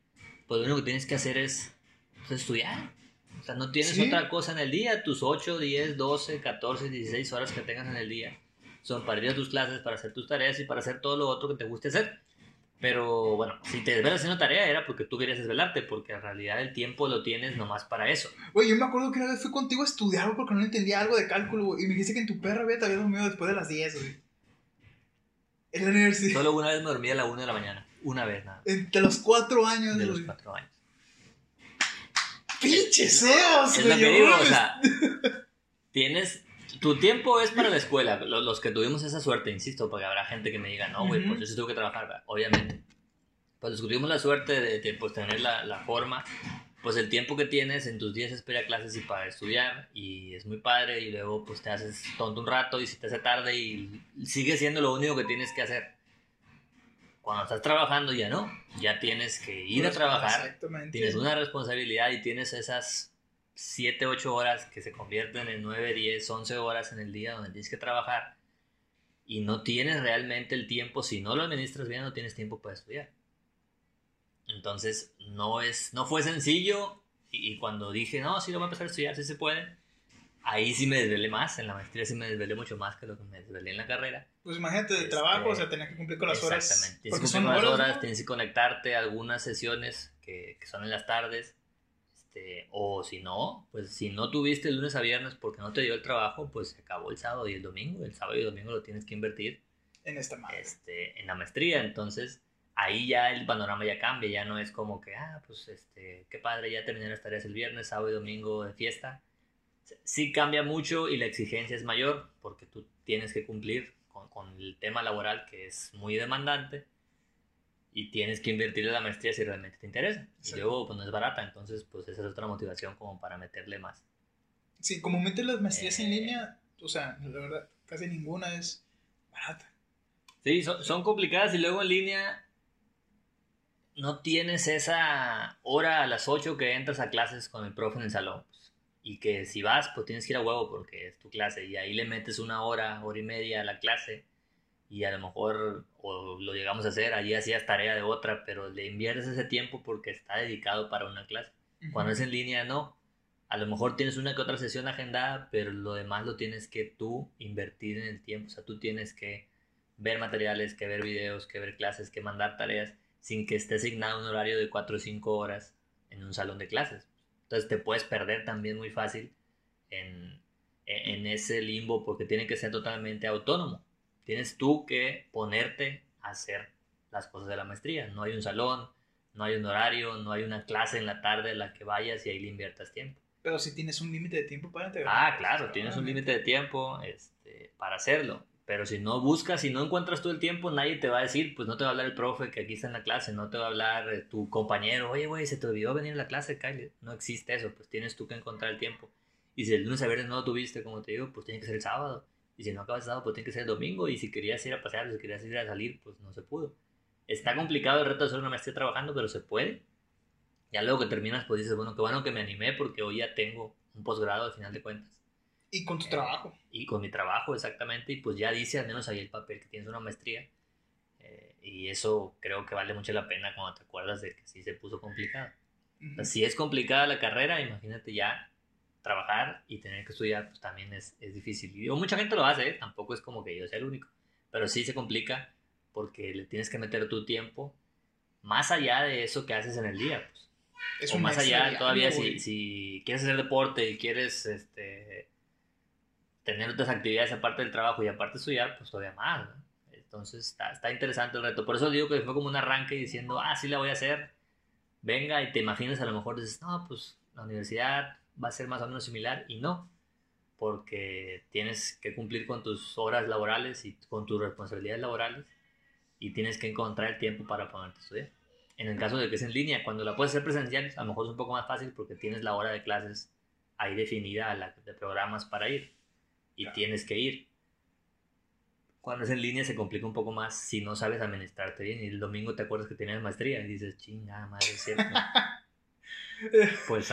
pues lo único que tienes que hacer es pues, estudiar. O sea, no tienes Sí. otra cosa en el día, tus 8, 10, 12, 14, 16 horas que tengas en el día son para ir a tus clases, para hacer tus tareas y para hacer todo lo otro que te guste hacer. Pero bueno, si te desvelas haciendo tarea era porque tú querías desvelarte, porque en realidad el tiempo lo tienes nomás para eso. Güey, yo me acuerdo que una vez fui contigo a estudiar, porque no entendía algo de cálculo, güey. Y me dijiste que en tu perra, güey, te había dormido después de las 10, güey. En la universidad. Solo una vez me dormí a la 1 de la mañana. Una vez nada. Entre los cuatro años, De los güey. cuatro años. ¡Pinches Sebas, Es lo que digo, o sea, tienes. Tu tiempo es para la [laughs] escuela. Lo- Los, que tuvimos esa suerte, insisto, porque habrá gente que me diga, no, güey, Ujú. pues yo sí tengo que trabajar, obviamente. Pues los que tuvimos la suerte de, de, pues, tener la, la forma, pues el tiempo que tienes en tus días es para ir a clases y para estudiar, y es muy padre, y luego pues te haces tonto un rato y si te hace tarde y sigue siendo lo único que tienes que hacer. Cuando estás trabajando ya no, ya tienes que ir a Pues, trabajar, tienes una responsabilidad y tienes esas 7, 8 horas que se convierten en 9, 10, 11 horas en el día donde tienes que trabajar y no tienes realmente el tiempo, si no lo administras bien, no tienes tiempo para estudiar. Entonces, no, es, no fue sencillo y, y cuando dije, no, sí lo voy a empezar a estudiar, sí se puede, ahí sí me desvelé más, en la maestría sí me desvelé mucho más que lo que me desvelé en la carrera. Pues imagínate, de Este, trabajo, o sea, tenías que cumplir con las horas. Exactamente. Tienes que son cumplir con horas, las horas, ¿no? tienes que conectarte a algunas sesiones que, que son en las tardes. Este, o si no, pues si no tuviste el lunes a viernes porque no te dio el trabajo, pues se acabó el sábado y el domingo. El sábado y el domingo lo tienes que invertir En esta madre. este, en la maestría. Entonces, ahí ya el panorama ya cambia. Ya no es como que, ah, pues este, qué padre, ya terminé las tareas el viernes, sábado y domingo de fiesta. Sí cambia mucho y la exigencia es mayor porque tú tienes que cumplir con, con el tema laboral que es muy demandante y tienes que invertirle la maestría si realmente te interesa. Y luego, pues no es barata, entonces, pues esa es otra motivación como para meterle más. Sí, comúnmente las maestrías en Eh. línea, o sea, la verdad, casi ninguna es barata. Sí, son, son complicadas y luego en línea no tienes esa hora a las 8 que entras a clases con el profe en el salón. pues, y que si vas, pues tienes que ir a huevo porque es tu clase. Y ahí le metes una hora, hora y media a la clase. Y a lo mejor, o lo llegamos a hacer, allí hacías tarea de otra, pero le inviertes ese tiempo porque está dedicado para una clase. Cuando es en línea, no. A lo mejor tienes una que otra sesión agendada, pero lo demás lo tienes que tú invertir en el tiempo. O sea, tú tienes que ver materiales, que ver videos, que ver clases, que mandar tareas, sin que esté asignado un horario de 4 o 5 horas en un salón de clases. Entonces te puedes perder también muy fácil en, en, en ese limbo porque tiene que ser totalmente autónomo. Tienes tú que ponerte a hacer las cosas de la maestría. No hay un salón, no hay un horario, no hay una clase en la tarde a la que vayas y ahí le inviertas tiempo. Pero si tienes un límite de tiempo para integrar. Ah, claro, tienes un límite de tiempo este, para hacerlo. Pero si no buscas, si no encuentras tú el tiempo, nadie te va a decir, pues no te va a hablar el profe que aquí está en la clase, no te va a hablar eh, tu compañero, oye, güey, se te olvidó venir a la clase, Kyle. No existe eso, pues tienes tú que encontrar el tiempo. Y si el lunes a viernes no lo tuviste, como te digo, pues tiene que ser el sábado. Y si no acabas el sábado, pues tiene que ser el domingo. Y si querías ir a pasear, si querías ir a salir, pues no se pudo. Está complicado el reto de hacer una maestría trabajando, pero se puede. Ya luego que terminas, pues dices, bueno, qué bueno que me animé porque hoy ya tengo un posgrado al final de cuentas. Y con tu trabajo. Y con mi trabajo, exactamente. Y pues ya dice al menos ahí el papel que tienes una maestría. Eh, y eso creo que vale mucho la pena cuando te acuerdas de que sí se puso complicado. O sea, si es complicada la carrera, imagínate ya trabajar y tener que estudiar, pues también es, es difícil. Y mucha gente lo hace, ¿eh? tampoco es como que yo sea el único. Pero sí se complica porque le tienes que meter tu tiempo más allá de eso que haces en el día. Pues. Es o más allá, todavía si, si quieres hacer deporte y quieres este, tener otras actividades aparte del trabajo y aparte estudiar, pues todavía más. ¿no? Entonces está, está interesante el reto. Por eso digo que fue como un arranque diciendo, ah, sí la voy a hacer. Venga, y te imaginas a lo mejor dices, no, pues la universidad va a ser más o menos similar. Y no, porque tienes que cumplir con tus horas laborales y con tus responsabilidades laborales y tienes que encontrar el tiempo para ponerte a estudiar. En el caso de que es en línea, cuando la puedes hacer presencial, a lo mejor es un poco más fácil porque tienes la hora de clases ahí definida, la programas para ir y Claro. tienes que ir. Cuando es en línea se complica un poco más si no sabes administrarte bien y el domingo te acuerdas que tienes maestría y dices, chinga, madre, es cierto. [laughs] pues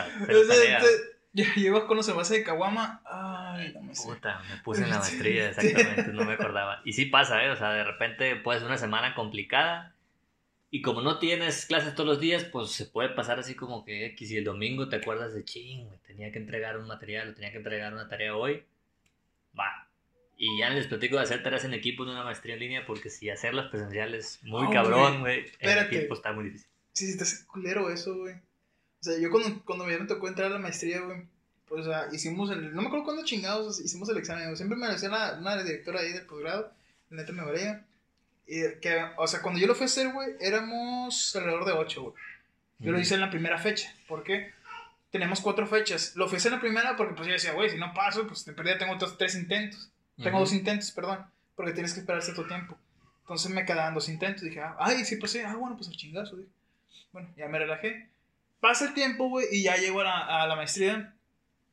llevas con los envases de Caguama. Ay, no me sé. Puta, me puse en la maestría, exactamente, no me acordaba. Y sí pasa, ¿eh? O sea, de repente puedes una semana complicada y como no tienes clases todos los días, pues se puede pasar así como que X y el domingo te acuerdas de ching, tenía que entregar un material tenía que entregar una tarea hoy. Va. Y ya les platico de hacer tareas en equipo en una maestría en línea porque si hacerlas presenciales muy Ah, cabrón, güey. en equipo está muy difícil. Sí, sí, hace culero eso, güey. O sea, yo cuando, cuando ya me tocó entrar a la maestría, güey, pues, o sea, hicimos el. No me acuerdo cuándo chingados hicimos el examen, güey. Siempre me lo hacía la, una directora ahí del posgrado, la neta me valía. Y que, o sea, cuando yo lo fui a hacer, güey, éramos alrededor de ocho, güey. Yo lo hice en la primera fecha. ¿Por qué? Tenemos cuatro fechas. Lo hacer en la primera porque, pues, yo decía, güey, si no paso, pues, de perdida tengo otros tres intentos. Tengo Ujú. dos intentos, perdón, porque tienes que esperar cierto tiempo. Entonces me quedaban dos intentos. Dije, ah, ay, sí pasé. Ah, bueno, pues al chingazo. dije. Bueno, ya me relajé. Pasa el tiempo, güey, y ya llego a la, a la maestría.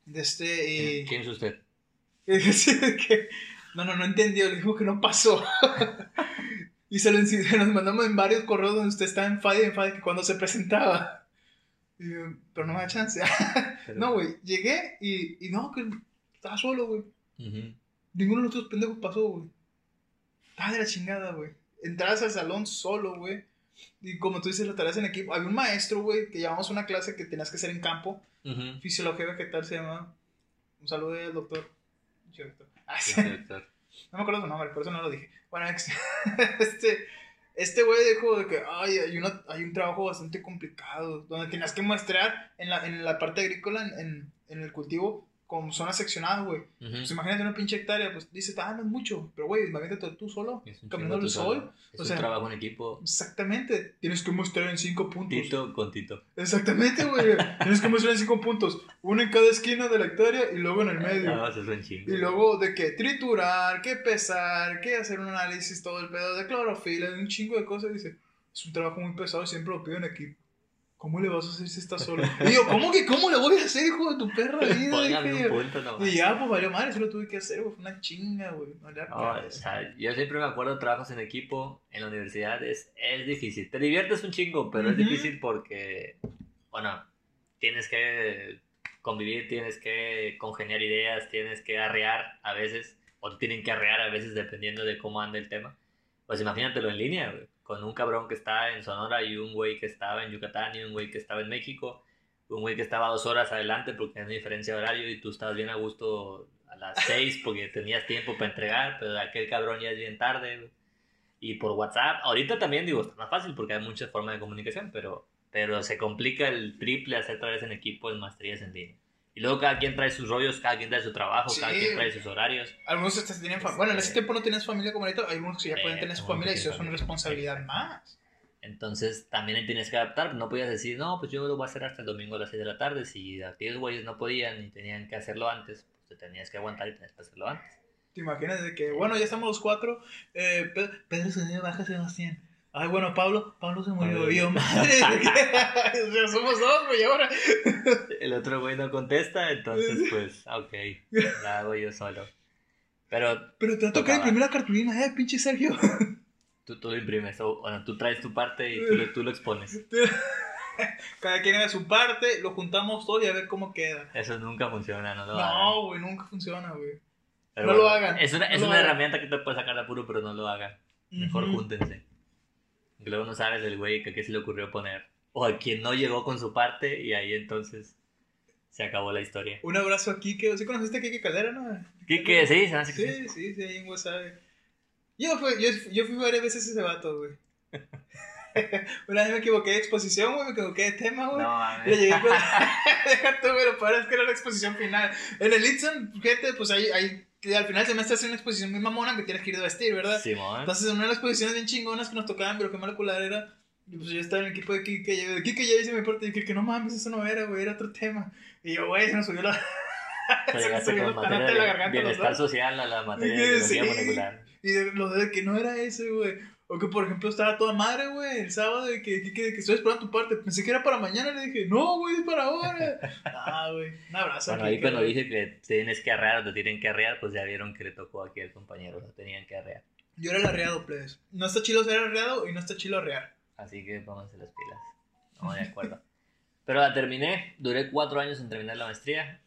De este. Y... ¿Quién es usted? [laughs] que- No, no, no entendió. Le dijo que no pasó. [laughs] y se lo nos mandamos en varios correos donde usted estaba en FAD y en FAD que cuando se presentaba. Y pero no me da chance. [laughs] no, güey. Llegué y, y no, que estaba solo, güey. Ninguno de los otros pendejos pasó, güey. Estaba de la chingada, güey. Entrabas al salón solo, güey. Y como tú dices, las tareas en equipo. Había un maestro, güey, que llevamos una clase que tenías que hacer en campo. Ujú. Fisiología vegetal se llama. Un saludo al doctor. Doctor. Ah, sí. Doctor. No me acuerdo su nombre, por eso no lo dije. Bueno, [laughs] este. Este güey dijo de que ay, hay, una, hay un trabajo bastante complicado, donde tenías que muestrear en la, en la parte agrícola, en, en, en el cultivo, con zonas seccionadas, güey. Ujú. Pues imagínate una pinche hectárea, pues dices, ah, no es mucho, pero güey, imagínate tú solo, caminando solo. sol. Es o un sea, trabajo en equipo. Exactamente, tienes que mostrar en cinco puntos. Tito con Tito. Exactamente, güey, tienes que mostrar en cinco puntos, uno en cada esquina de la hectárea y luego en el medio. No, eso es un chingo. Y luego de que triturar, que pesar, que hacer un análisis, todo el pedo de clorofila, un chingo de cosas. Dice, es un trabajo muy pesado siempre lo pido en equipo. ¿Cómo le vas a hacer si estás solo? [laughs] Y yo, ¿cómo que cómo le voy a hacer, hijo de tu perra vida? Dije, un punto nomás. y ya, pues valió madre, sí lo tuve que hacer, güey. Fue una chinga, güey. No o sea, yo siempre me acuerdo de trabajos en equipo en la universidad, es, es difícil. Te diviertes un chingo, pero es difícil porque, bueno, tienes que convivir, tienes que congeniar ideas, tienes que arrear a veces, o tienen que arrear a veces dependiendo de cómo anda el tema. Pues imagínatelo en línea, güey, con un cabrón que está en Sonora y un güey que estaba en Yucatán y un güey que estaba en México, un güey que estaba dos horas adelante porque una diferencia de horario y tú estabas bien a gusto a las [laughs] seis porque tenías tiempo para entregar, pero aquel cabrón ya es bien tarde. Y por WhatsApp, ahorita también digo, está más fácil porque hay muchas formas de comunicación, pero, pero se complica el triple hacer tareas en equipo en maestrías en línea. Y luego cada quien trae sus rollos, cada quien trae su trabajo, Sí. cada quien trae sus horarios. Algunos tienen familia. Bueno, en ese tiempo no tenías familia como ahorita. Hay algunos que ya pueden tener su familia y eso es una responsabilidad más. Entonces también tienes que adaptar, no podías decir, no, pues yo lo voy a hacer hasta el domingo a las 6 de la tarde. Si aquellos güeyes no podían y tenían que hacerlo antes, pues te tenías que aguantar y tenías que hacerlo antes. ¿Te imaginas de que, bueno, ya estamos los cuatro? Eh, Pe- Pedro se dio baja Sebastián. Ay, bueno, Pablo, Pablo se murió. Yo, madre, [laughs] [laughs] o sea, somos dos, güey, ahora. El otro güey no contesta, entonces pues, ok, [laughs] la hago yo solo. Pero Pero te va a tocar Tocaba. imprimir la cartulina, eh, pinche Sergio. tú, tú lo imprimes, o bueno, tú traes tu parte y tú lo, tú lo expones. Cada quien haga su parte, lo juntamos todo y a ver cómo queda. Eso nunca funciona, no lo hagan. No, güey, nunca funciona, güey. No lo hagan, Es una, no es una hagan. herramienta que te puede sacar de apuro, pero no lo hagan. Mejor júntense. Y luego no sabes el güey que qué se le ocurrió poner. O a quien no llegó con su parte y ahí entonces se acabó la historia. Un abrazo a Kike. ¿Sí conociste a Kike Caldera, no? Kike, sí, se me hace que sí. Sí, sí, sí, en WhatsApp. Yo fui, yo, yo fui varias veces ese vato, güey. [laughs] Una vez me equivoqué de exposición, güey, me equivoqué de tema, güey. No Le mames. llegué con... [laughs] [laughs] Deja tú, peor es que era la exposición final. En el Itson, gente, pues ahí, ahí al final se me hace una exposición muy mamona que tienes que ir de vestir, ¿verdad? Simón. Entonces, en una de las exposiciones bien chingonas que nos tocaban, pero qué molecular era. Y pues yo estaba en el equipo de Kike, yo de Kike ya hice mi parte, y que no mames, eso no era, güey, era otro tema. Y yo, güey, se me subió la. [laughs] Se llegaste [laughs] subió la de la garganta. bienestar social a la materia de Sí. biología molecular. Y de, lo de que no era ese, güey. O que, por ejemplo, estaba toda madre, güey, el sábado, y que, que, que, estoy esperando tu parte. Pensé que era para mañana, le dije, no, güey, es para ahora. [laughs] ah, güey, un abrazo. Bueno, ahí cuando dije que tienes que arrear o te tienen que arrear, pues ya vieron que le tocó aquí al compañero, lo tenían que arrear. Yo era el arreado, plebes. No está chido ser arreado y no está chido arrear. Así que pónganse las pilas. No, de acuerdo. [laughs] Pero la terminé, duré cuatro años en terminar la maestría.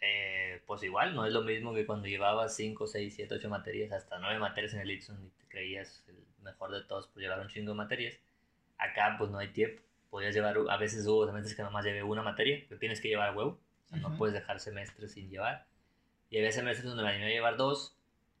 Eh, pues igual, no es lo mismo que cuando llevabas 5, 6, 7, 8 materias, hasta 9 materias en el Itson y te creías el mejor de todos por llevar un chingo de materias. Acá pues no hay tiempo. Podías llevar, a veces hubo semestres que nomás llevé una materia, que tienes que llevar a huevo. O sea, no Ujú. puedes dejar semestres sin llevar. Y había semestres donde me animé a llevar dos,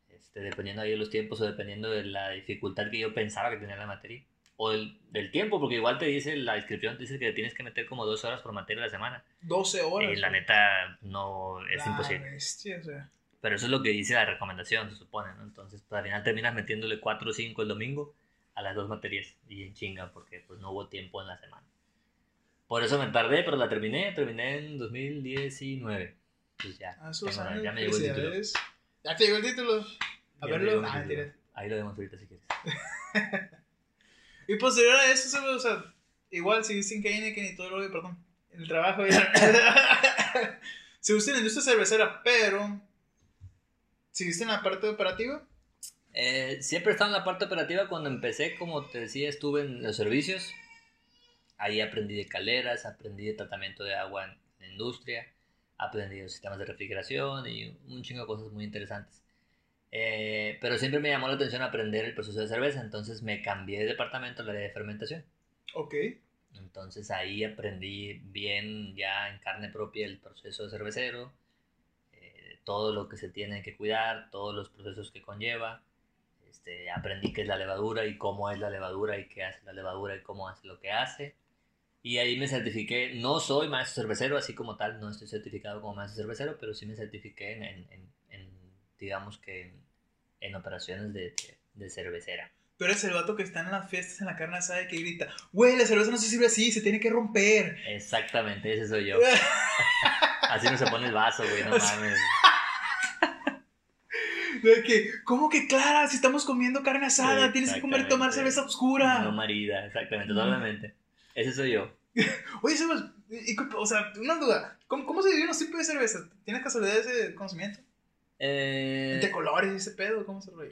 este, dependiendo ahí de los tiempos o dependiendo de la dificultad que yo pensaba que tenía la materia. O del, del tiempo, porque igual te dice, la inscripción te dice que tienes que meter como dos horas por materia a la semana. 12 horas. Y la güey. neta no es La imposible. bestia, o sea. Pero eso es lo que dice la recomendación, se supone, ¿no? Entonces, pues, al final terminas metiéndole 4 o 5 el domingo a las dos materias y en chinga porque pues no hubo tiempo en la semana. Por eso me tardé, pero la terminé, terminé en 2019. Pues ya, A sus tengo- años, ya me llegó el título. Ya te llegó el título. A Ya verlo. Ah, título. Ahí lo vemos ahorita si quieres. [laughs] Y posterior a eso, o sea, igual seguiste en Heineken y todo lo que, perdón, el trabajo. Ya. [laughs] seguiste en la industria cervecera, pero. ¿Seguiste en la parte operativa? Eh, siempre he estado en la parte operativa. Cuando empecé, como te decía, estuve en los servicios. Ahí aprendí de caleras, aprendí de tratamiento de agua en la industria, aprendí de sistemas de refrigeración y un chingo de cosas muy interesantes. Eh, pero siempre me llamó la atención aprender el proceso de cerveza, entonces me cambié de departamento al área de fermentación. Ok. Entonces ahí aprendí bien ya en carne propia el proceso de cervecero, todo lo que se tiene que cuidar, todos los procesos que conlleva. Este, aprendí qué es la levadura y cómo es la levadura y qué hace la levadura y cómo hace lo que hace. Y ahí me certifiqué, no soy maestro cervecero, así como tal, no estoy certificado como maestro cervecero, pero sí me certifiqué en, en- en- digamos que en, en operaciones de, de- de cervecera. Tú eres el vato que está en las fiestas en la carne asada y que grita, güey, la cerveza no se sirve así, se tiene que romper. Exactamente, ese soy yo. [laughs] Así no se pone el vaso, güey, no mames. De que, ¿cómo que clara? Si estamos comiendo carne asada, Sí, tienes que comer tomar cerveza oscura. No marida, exactamente, totalmente. Ese soy yo. [laughs] Oye, Sebas, o sea, una duda. ¿Cómo, cómo se dividen los tipos de cerveza? ¿Tienes casualidad ese conocimiento? Eh, ¿Entre colores y ese pedo? ¿Cómo se lo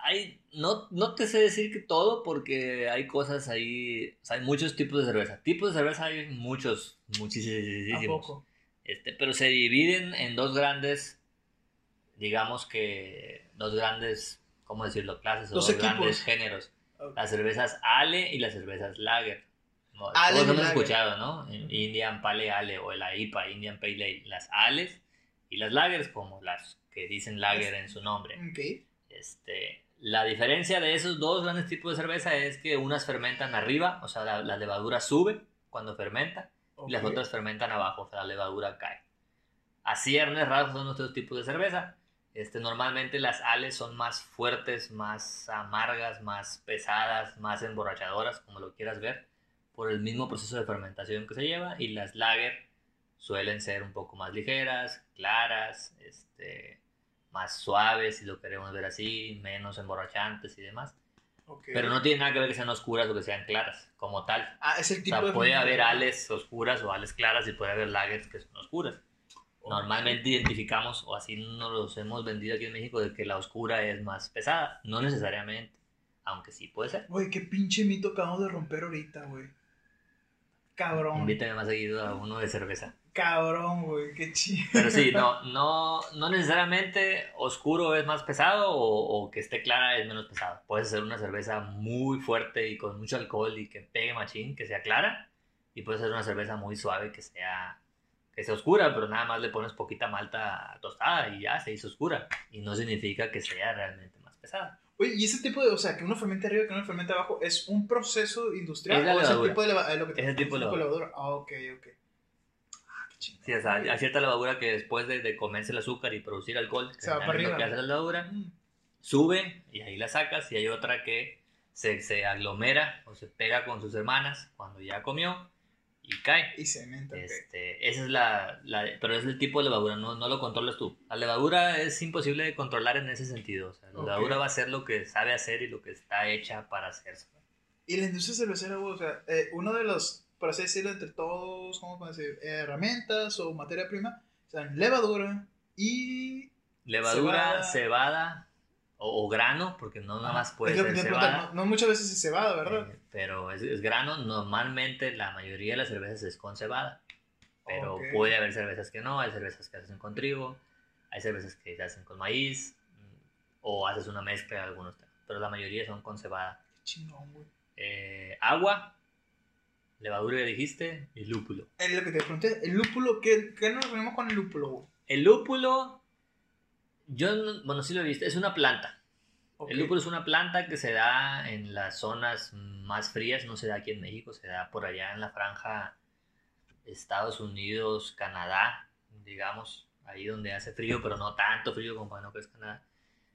hay, no, no te sé decir que todo porque hay cosas ahí, o sea, hay muchos tipos de cerveza. Tipos de cerveza hay muchos, ¿A muchísimos. poco? Este, pero se dividen en dos grandes, digamos que dos grandes, ¿cómo decirlo? Clases o Dos dos, grandes géneros. Ok. Las cervezas Ale y las cervezas Lager. No, Ale todos hemos Lager. escuchado, ¿no? Indian Pale Ale o la IPA, Indian Pale Ale. Las Ales y las Lagers, como las que dicen Lager en su nombre. Ok. Este, la diferencia de esos dos grandes tipos de cerveza es que unas fermentan arriba, o sea, la, la levadura sube cuando fermenta, y las otras fermentan abajo, o sea, la levadura cae. Así, a rasgos, son nuestros tipos de cerveza. Este, normalmente las ales son más fuertes, más amargas, más pesadas, más emborrachadoras, como lo quieras ver, por el mismo proceso de fermentación que se lleva, y las lager suelen ser un poco más ligeras, claras, este, más suaves, si lo queremos ver así, menos emborrachantes y demás. Pero no tiene nada que ver que sean oscuras o que sean claras, como tal. Ah, es el O tipo sea, de puede haber ales oscuras o ales claras y puede haber lagers que son oscuras. Normalmente identificamos, o así nos los hemos vendido aquí en México, de que la oscura es más pesada. No necesariamente, aunque sí puede ser. Güey, qué pinche mito acabamos de romper ahorita, güey. Cabrón. Invítame más seguido a uno de cerveza. Cabrón, güey, qué chido. Pero sí, no, [laughs] no, no necesariamente oscuro es más pesado o, o que esté clara es menos pesado. Puedes hacer una cerveza muy fuerte y con mucho alcohol y que pegue machín, que sea clara. Y puedes hacer una cerveza muy suave que sea, que sea oscura, pero nada más le pones poquita malta tostada y ya se hizo oscura. Y no significa que sea realmente más pesada. Oye, y ese tipo de, o sea, que uno fermente arriba y que uno fermente abajo, ¿es un proceso industrial Es la o es el tipo de levadura? lo que te- Es el tipo de levadura. Ah, ok, ok. Ah, qué. Sí, o sea, hay cierta levadura que después de, de comerse el azúcar y producir alcohol, que Se va al para arriba. que hace la levadura, Mm. sube y ahí la sacas y hay otra que se, se aglomera o se pega con sus hermanas cuando ya comió y cae. Y cemento. Este, esa es la, la- pero es el tipo de levadura, no, no lo controlas tú. La levadura es imposible de controlar en ese sentido. O sea, la levadura va a hacer lo que sabe hacer y lo que está hecha para hacerse. Y la industria cervecera, o sea, eh, uno de los, por así decirlo, entre todos, ¿cómo decir? Eh, herramientas o materia prima, o sea, levadura y... Levadura, Cebada. cebada, o, o grano, porque no nada más puede ser cebada. No, no muchas veces es cebada, ¿verdad? Pero es, es grano, normalmente la mayoría de las cervezas es con cebada. Pero puede haber cervezas que no, hay cervezas que hacen con trigo, hay cervezas que se hacen con maíz, o haces una mezcla de algunos. Pero la mayoría son con cebada. Qué chingón, güey. Eh, agua, levadura ya dijiste, y lúpulo. Es lo que te pregunté, el lúpulo, ¿qué, qué nos referimos con el lúpulo, güey? El lúpulo, yo, no- bueno, sí lo he visto, es una planta. El lúpulo es una planta que se da en las zonas más frías, no se da aquí en México, se da por allá en la franja Estados Unidos, Canadá, digamos, ahí donde hace frío, pero no tanto frío como para no que es Canadá.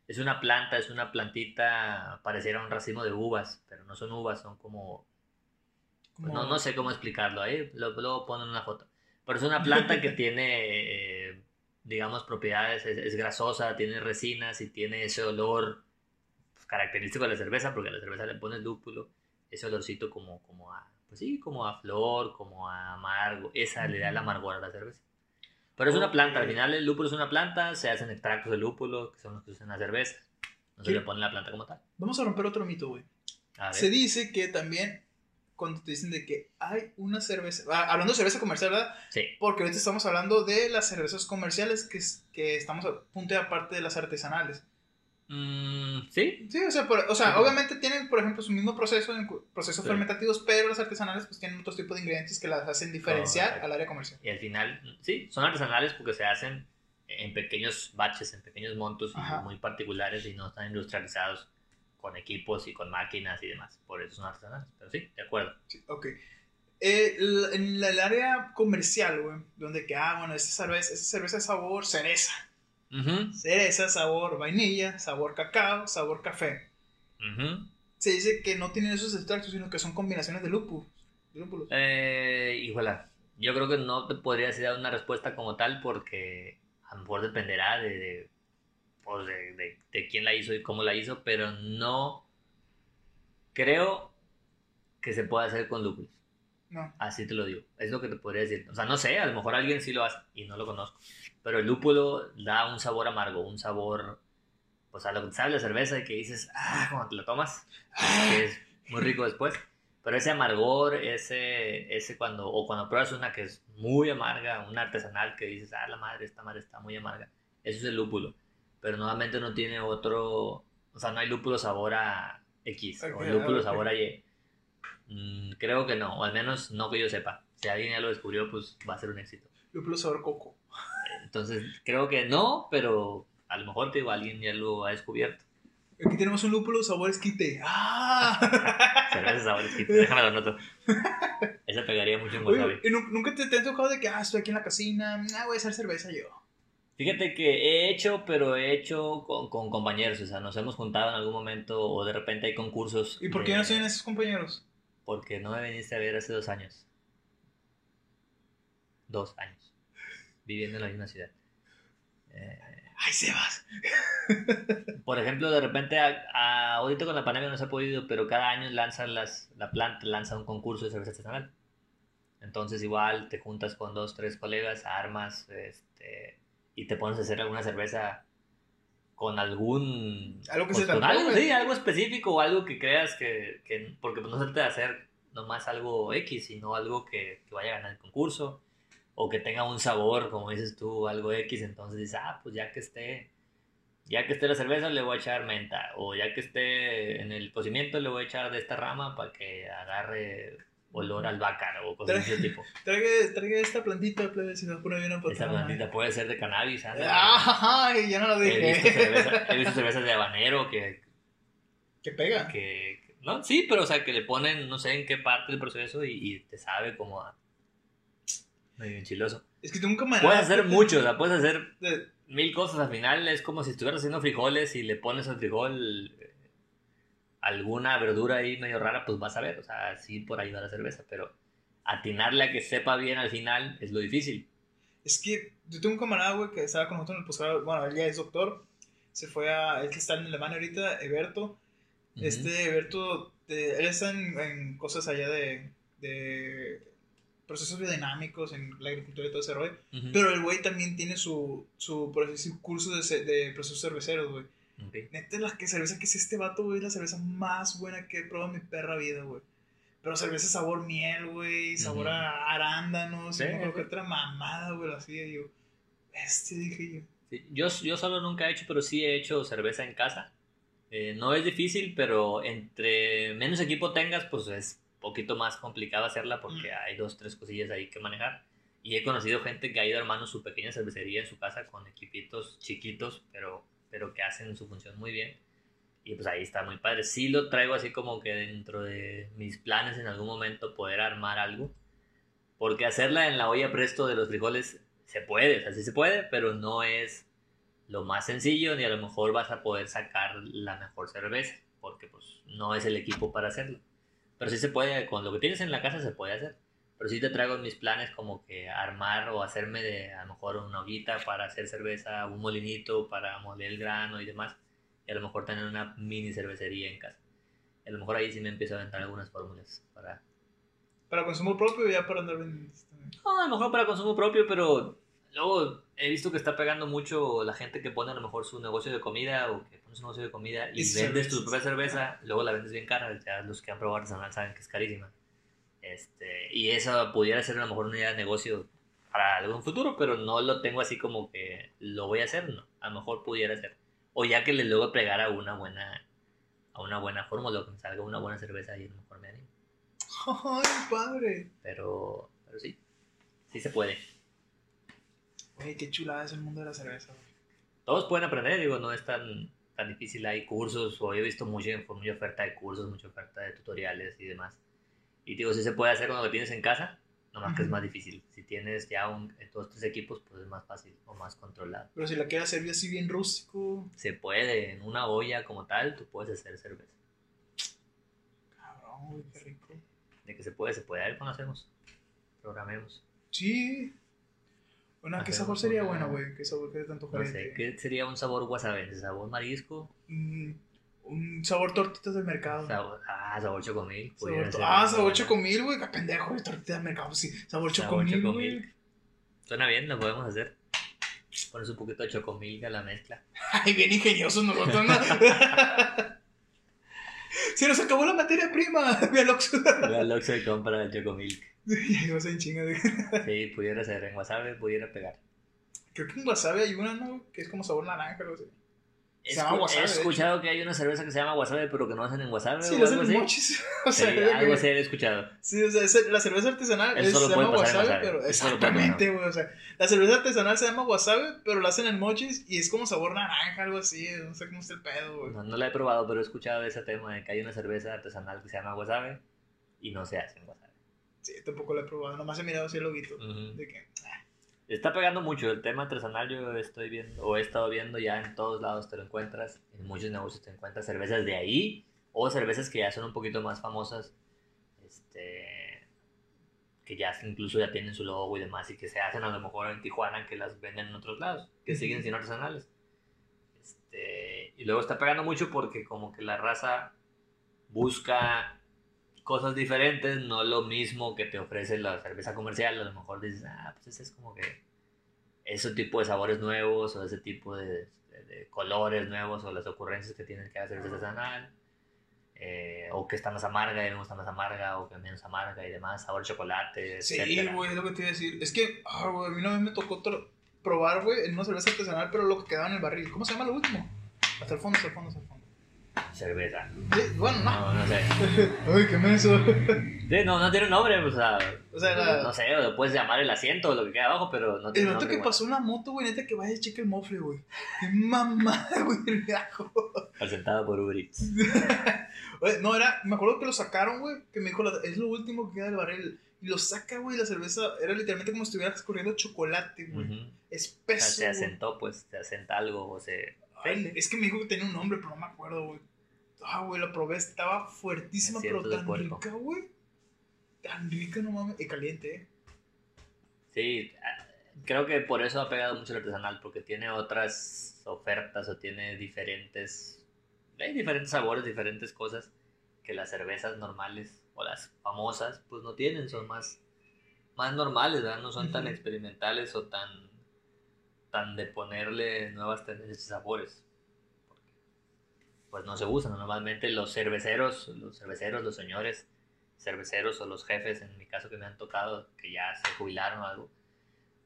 Es una planta, es una plantita, pareciera un racimo de uvas, pero no son uvas, son como, Como- no, no sé cómo explicarlo, ahí lo- luego ponen una foto. Pero es una planta que [laughs] tiene, eh, digamos, propiedades, es, es grasosa, tiene resinas y tiene ese olor pues, característico de la cerveza, porque a la cerveza le pones lúpulo, ese olorcito como, como a, pues sí, como a flor, como a amargo, esa le da el amargor a la cerveza. Pero es una planta, al final el lúpulo es una planta, se hacen extractos de lúpulo, que son los que usan las cervezas, no se ¿Qué? le pone la planta como tal. Vamos a romper otro mito, güey. Se dice que también, cuando te dicen de que hay una cerveza, ah, hablando de cerveza comercial, ¿verdad? Sí, Porque ahorita estamos hablando de las cervezas comerciales, que, que estamos a punto de aparte de las artesanales. Mm, sí, Sí, o sea, por- o sea Sí. obviamente tienen, por ejemplo, su mismo proceso, procesos Sí. fermentativos, pero las artesanales pues tienen otros tipos de ingredientes que las hacen diferenciar al área comercial. Y al final, sí, son artesanales porque se hacen en pequeños baches, en pequeños montos y Ajá. muy particulares y no están industrializados con equipos y con máquinas y demás. Por eso son artesanales. Pero sí, de acuerdo. Sí, ok. Eh, en el área comercial, güey, donde que, ah, bueno, esta cerveza, esta cerveza es sabor cereza. Ujú, Cereza, sabor vainilla, sabor cacao, sabor café. Se dice que no tienen esos extractos, sino que son combinaciones de lúpulos. de lúpulos. Eh, híjola, yo creo que no te podría dar una respuesta como tal porque a lo mejor dependerá de, de, pues, de, de- de quién la hizo y cómo la hizo, pero no creo que se pueda hacer con lúpulos. No. Así te lo digo. Es lo que te podría decir. O sea, no sé, a lo mejor alguien sí lo hace y no lo conozco. Pero el lúpulo da un sabor amargo, un sabor, pues a lo que sabe la cerveza y que dices, ah, cuando te la tomas, que es muy rico después. Pero ese amargor, ese, ese cuando, o cuando pruebas una que es muy amarga, una artesanal que dices, ah, la madre, esta madre está muy amarga. Eso es el lúpulo. Pero nuevamente no tiene otro, o sea, no hay lúpulo sabor a X o lúpulo sabor a Y. Mm, creo que no, o al menos no que yo sepa. Si alguien ya lo descubrió, pues va a ser un éxito. Lúpulo sabor coco. Entonces, creo que no, pero a lo mejor te digo, alguien ya lo ha descubierto. Aquí tenemos un lúpulo sabor esquite. ¡Ah! [laughs] Cerveza sabor exquisito, déjame lo noto. [laughs] Esa pegaría mucho en. Oye, ¿y nu- ¿Nunca te, te ha tocado de que, ah, estoy aquí en la casina, ah, voy a hacer cerveza yo? Fíjate que he hecho, pero he hecho con, con compañeros, o sea, nos hemos juntado en algún momento o de repente hay concursos. ¿Y por qué no siguen esos compañeros? Porque no me viniste a ver hace dos años. Dos años. Viviendo en la misma ciudad. Eh, ¡Ay, Sebas! [laughs] por ejemplo, de repente, a- a- ahorita con la pandemia no se ha podido, pero cada año lanzan las, la planta lanza un concurso de cerveza artesanal. Entonces igual te juntas con dos, tres colegas, armas, este, y te pones a hacer alguna cerveza con algún... Algo que pues, se te con algo, sí, algo específico o algo que creas que... que porque pues, no se trata de hacer no más algo X, sino algo que, que vaya a ganar el concurso o que tenga un sabor, como dices tú, algo X, entonces dices, ah, pues ya que esté, ya que esté la cerveza le voy a echar menta, o ya que esté en el cocimiento le voy a echar de esta rama para que agarre olor al bácaro o cosas de ese tipo. [laughs] Traiga, traiga esta plantita, plebe, si no pone bien una Esa plantita puede ser de cannabis, ándale. Ay, ya no lo He dije. visto, cerveza- [laughs] he visto cervezas de habanero que, Que pega. que- no, sí, pero o sea, que le ponen, no sé en qué parte del proceso y, y te sabe como a medio enchiloso. Es que tengo un camarada. Puedes hacer mucho, o sea, puedes hacer mil cosas al final, es como si estuvieras haciendo frijoles y le pones al frijol eh, alguna verdura ahí medio rara, pues vas a ver, o sea, sí por ahí va la cerveza, pero atinarle a que sepa bien al final es lo difícil. Es que yo tengo un camarada, güey, que estaba con nosotros en el posgrado. Bueno, él ya es doctor. Se fue a. Él que está en Alemania ahorita, Eberto. Este Eberto, de- él está en, en cosas allá de, de procesos biodinámicos, en la agricultura y todo ese rollo. Ujú. Pero el güey también tiene su, su proceso, curso de, de procesos cerveceros, güey. Ok. Neta, la que cerveza que es este vato, güey, es la cerveza más buena que he probado en mi perra vida, güey. Pero cerveza sabor miel, güey, sabor Ujú. a arándanos, Sí, y no que otra mamada, güey, lo hacía yo. Este dije yo. Sí, Yo, yo solo nunca he hecho, pero sí he hecho cerveza en casa. Eh, no es difícil, pero entre menos equipo tengas, pues es poquito más complicado hacerla porque Mm. hay dos, tres cosillas ahí que manejar. Y he conocido gente que ha ido armando su pequeña cervecería en su casa con equipitos chiquitos, pero, pero que hacen su función muy bien. Y pues ahí está muy padre. Sí lo traigo así como que dentro de mis planes en algún momento poder armar algo. Porque hacerla en la olla presto de los frijoles se puede, o sea, sí se puede, pero no es lo más sencillo ni a lo mejor vas a poder sacar la mejor cerveza, porque pues no es el equipo para hacerlo. Pero sí se puede, con lo que tienes en la casa se puede hacer. Pero sí te traigo mis planes como que armar o hacerme de a lo mejor una ollita para hacer cerveza, un molinito para moler el grano y demás. Y a lo mejor tener una mini cervecería en casa. Y a lo mejor ahí sí me empiezo a aventar algunas fórmulas para Para consumo propio, ya para andar vendiendo. no, a lo mejor para consumo propio, pero luego he visto que está pegando mucho la gente que pone a lo mejor su negocio de comida o que pone su negocio de comida y Y vendes tu propia cerveza, luego la vendes bien cara, ya los que han probado artesanal saben que es carísima. Este, y eso pudiera ser a lo mejor una idea de negocio para algún futuro, pero no lo tengo así como que lo voy a hacer, no. A lo mejor pudiera ser. O ya que le luego pegar a una buena a una buena fórmula, que me salga una buena cerveza y a lo mejor me animo. [laughs] Ay, padre. Pero, pero sí, sí se puede. Güey, qué chulada es el mundo de la cerveza, güey. todos pueden aprender, digo, no es tan, tan difícil. Hay cursos, o he visto mucha, mucha oferta de cursos, mucha oferta de tutoriales y demás. Y digo, sí se puede hacer con lo tienes en casa, nomás que es más difícil. Si tienes ya un, dos, tres equipos, pues es más fácil o más controlado. Pero si la quieres hacer así bien rústico, Se puede, en una olla como tal, tú puedes hacer cerveza. cabrón, qué rico. De que se puede, se puede. A ver cuándo hacemos. Programemos. Sí. Bueno, ¿qué sabor sería bueno, güey? ¿Qué sabor qué tanto No sé, ¿qué sería un sabor wasabi? ¿Sabor marisco? Mm, un sabor tortitas del mercado. Sabor, ah, sabor chocomil. Sabor to- ah, sabor buena. chocomil, güey. Qué pendejo. Tortitas del mercado, sí. Sabor Sabor chocomil, chocomil. Suena bien, lo podemos hacer. Pones un poquito de chocomilk a la mezcla. [laughs] Ay, bien ingeniosos nosotros, ¿no? [laughs] [laughs] Se nos acabó la materia prima. Ve al Oxxo. Al Oxxo y compra el chocomilk. [laughs] Llegamos en chinga. Sí, pudiera ser. En wasabi pudiera pegar. Creo que en wasabi hay una, ¿no? Que es como sabor naranja, algo así. Se llama wasabi, he escuchado que hay una cerveza que se llama wasabi, pero que no hacen en wasabi Sí, o lo hacen en mochis. [laughs] O sea, Sí, algo así he escuchado. Sí, o sea, ese- la cerveza artesanal es- se llama wasabi, wasabi. pero Eso exactamente, güey. O sea, la cerveza artesanal se llama wasabi, pero la hacen en mochis y es como sabor naranja, algo así. No sé cómo está el pedo, güey. No, no la he probado, pero he escuchado ese tema de que hay una cerveza artesanal que se llama wasabi y no se hace en wasabi. Sí, tampoco la he probado. Nomás he mirado así el loguito. Ujú. De que, Está pegando mucho el tema artesanal. Yo estoy viendo, o he estado viendo ya en todos lados te lo encuentras. En muchos negocios te encuentras cervezas de ahí o cervezas que ya son un poquito más famosas. Este. Que ya incluso ya tienen su logo y demás y que se hacen a lo mejor en Tijuana que las venden en otros lados, que siguen siendo artesanales. Este, y luego está pegando mucho porque como que la raza busca cosas diferentes, no lo mismo que te ofrece la cerveza comercial. A lo mejor dices, ah, pues ese es como que ese tipo de sabores nuevos o ese tipo de, de- de colores nuevos o las ocurrencias que tienen que hacer artesanal. eh, o que está más amarga y me gusta más amarga, o que menos amarga y demás, sabor chocolate, Sí, güey, es lo que te iba a decir. Es que, ah, güey, a mí una vez me tocó probar, güey, en una cerveza artesanal, pero lo que quedaba en el barril. ¿Cómo se llama lo último? Hasta el fondo, hasta el fondo, hasta el fondo. Cerveza. Sí, bueno, no. No, no sé. [laughs] Ay, qué menso. Sí, no, no tiene un nombre, o sea, O sea, la- no sé, o puedes llamar el asiento o lo que queda abajo, pero no El tiene rato nombre. que pasó una moto, güey, neta que vaya, checa el mofle, güey. Qué mamada, [laughs] güey, el gajo. Presentado por Uber Eats. [laughs] Oye, no, era, me acuerdo que lo sacaron, güey, que me dijo, es lo último que queda del barril. Y lo saca, güey, la cerveza era literalmente como si estuviera escurriendo chocolate, güey. Ujú. O Espeso. sea, se asentó, pues, se asenta algo o se... Ay, es que me dijo que tenía un nombre, pero no me acuerdo, güey. Ah, güey, la probé, estaba fuertísima, pero tan cuerpo. rica, güey. Tan rica, no mames. Y caliente, eh. Sí, ah, creo que por eso ha pegado mucho el artesanal, porque tiene otras ofertas o tiene diferentes, hay diferentes sabores, diferentes cosas que las cervezas normales o las famosas pues no tienen, son más, más normales, ¿verdad? No son tan experimentales o tan, tan de ponerle nuevas tendencias y sabores. porque, Pues no se usan, normalmente los cerveceros, los cerveceros, los señores cerveceros o los jefes, en mi caso que me han tocado, que ya se jubilaron o algo,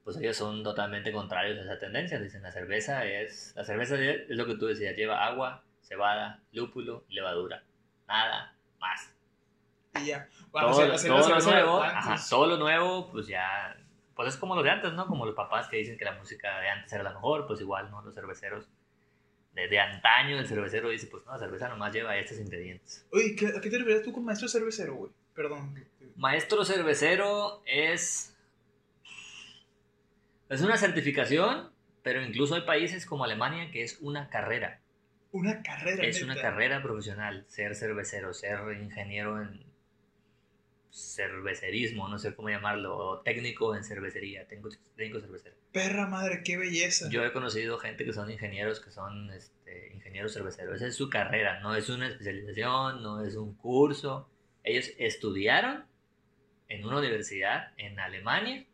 pues ellos son totalmente contrarios a esa tendencia. Dicen, la cerveza es, la cerveza es lo que tú decías, lleva agua, cebada, lúpulo y levadura. Nada más. Y ya. Bueno, todo, hacer la todo lo nuevo, ajá, todo lo nuevo, pues ya, pues es como lo de antes, ¿no? Como los papás que dicen que la música de antes era la mejor, pues igual, ¿no? Los cerveceros de, de antaño, el cervecero dice, pues no, la cerveza nomás lleva estos ingredientes. Oye, ¿qué- ¿a qué te refieres tú con maestro cervecero, güey? Perdón. Maestro cervecero es. Es una certificación, pero incluso hay países como Alemania que es una carrera. Una carrera, Es una carrera profesional, ser cervecero, ser ingeniero en cervecerismo, no sé cómo llamarlo, o técnico en cervecería, técnico, técnico cervecero. Perra madre, qué belleza. Yo he conocido gente que son ingenieros, que son este, ingenieros cerveceros. Esa es su carrera, no es una especialización, no es un curso. Ellos estudiaron en una universidad en Alemania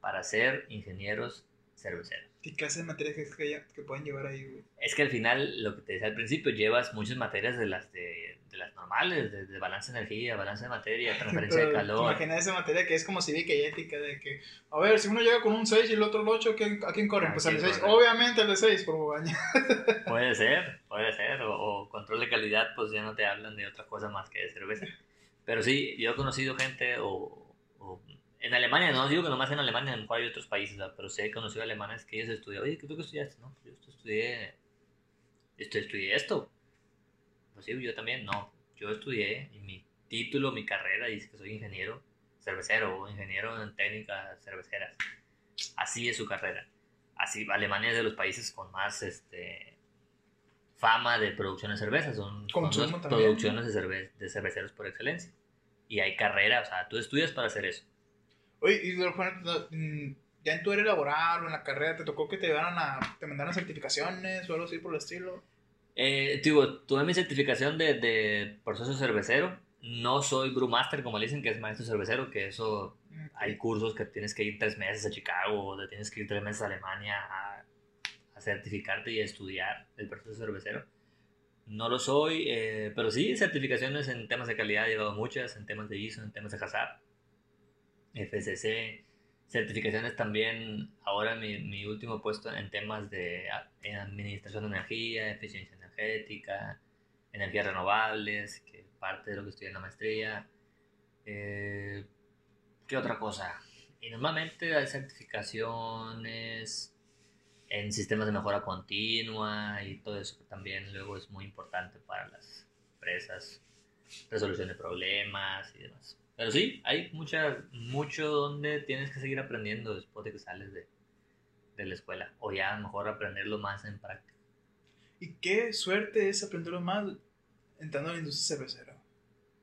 para ser ingenieros cerveceros. ¿Qué clase de materias que, que, que pueden llevar ahí, güey? Es que al final, lo que te decía al principio, llevas muchas materias de las, de, de las normales, de, de balance de energía, balance de materia, [laughs] transferencia de Pero, calor. Imagina esa materia que es como cívica y ética, de que, a ver, si uno llega con un 6 y el otro el 8, ¿quién- ¿a quién corren? ¿A Pues al quién 6, corren? obviamente al de 6, por bobaña. [laughs] Puede ser, puede ser. O, o control de calidad, pues ya no te hablan de otra cosa más que de cerveza. Pero sí, yo he conocido gente, o- en Alemania, no digo que nomás en Alemania, a lo mejor hay otros países, ¿verdad? pero sí he conocido alemanes que ellos estudian. Oye, ¿qué tú qué estudiaste? No, pues yo estudié, esto, estudié esto. Pues sí, yo también, no. Yo estudié y mi título, mi carrera dice que soy ingeniero cervecero o ingeniero en técnicas cerveceras. Así es su carrera. Así, Alemania es de los países con más este, fama de producción de cerveza. Son, producciones de, cerve- de cerveceros por excelencia. Y hay carrera, o sea, tú estudias para hacer eso. Oye, y mm, ya en tu área laboral o en la carrera, ¿te tocó que te llevaran a, te mandaran certificaciones o algo así por el estilo? Eh, digo, tuve mi certificación de, de proceso cervecero. No soy brewmaster, como le dicen, que es maestro cervecero, que eso hay cursos que tienes que ir tres meses a Chicago, o te tienes que ir tres meses a Alemania a, a certificarte y a estudiar el proceso cervecero. No lo soy, eh, pero sí, certificaciones en temas de calidad he llevado muchas, en temas de ISO, en temas de HACCP, FCC, certificaciones también, ahora mi, mi último puesto en temas de administración de energía, eficiencia energética, energías renovables, que parte de lo que estoy en la maestría. Eh, ¿Qué otra cosa? Y normalmente hay certificaciones en sistemas de mejora continua y todo eso que también luego es muy importante para las empresas, resolución de problemas y demás. Pero sí, hay mucha, mucho donde tienes que seguir aprendiendo después de que sales de, de la escuela o ya a lo mejor aprenderlo más en práctica. Y qué suerte es aprenderlo más entrando a la industria cervecera.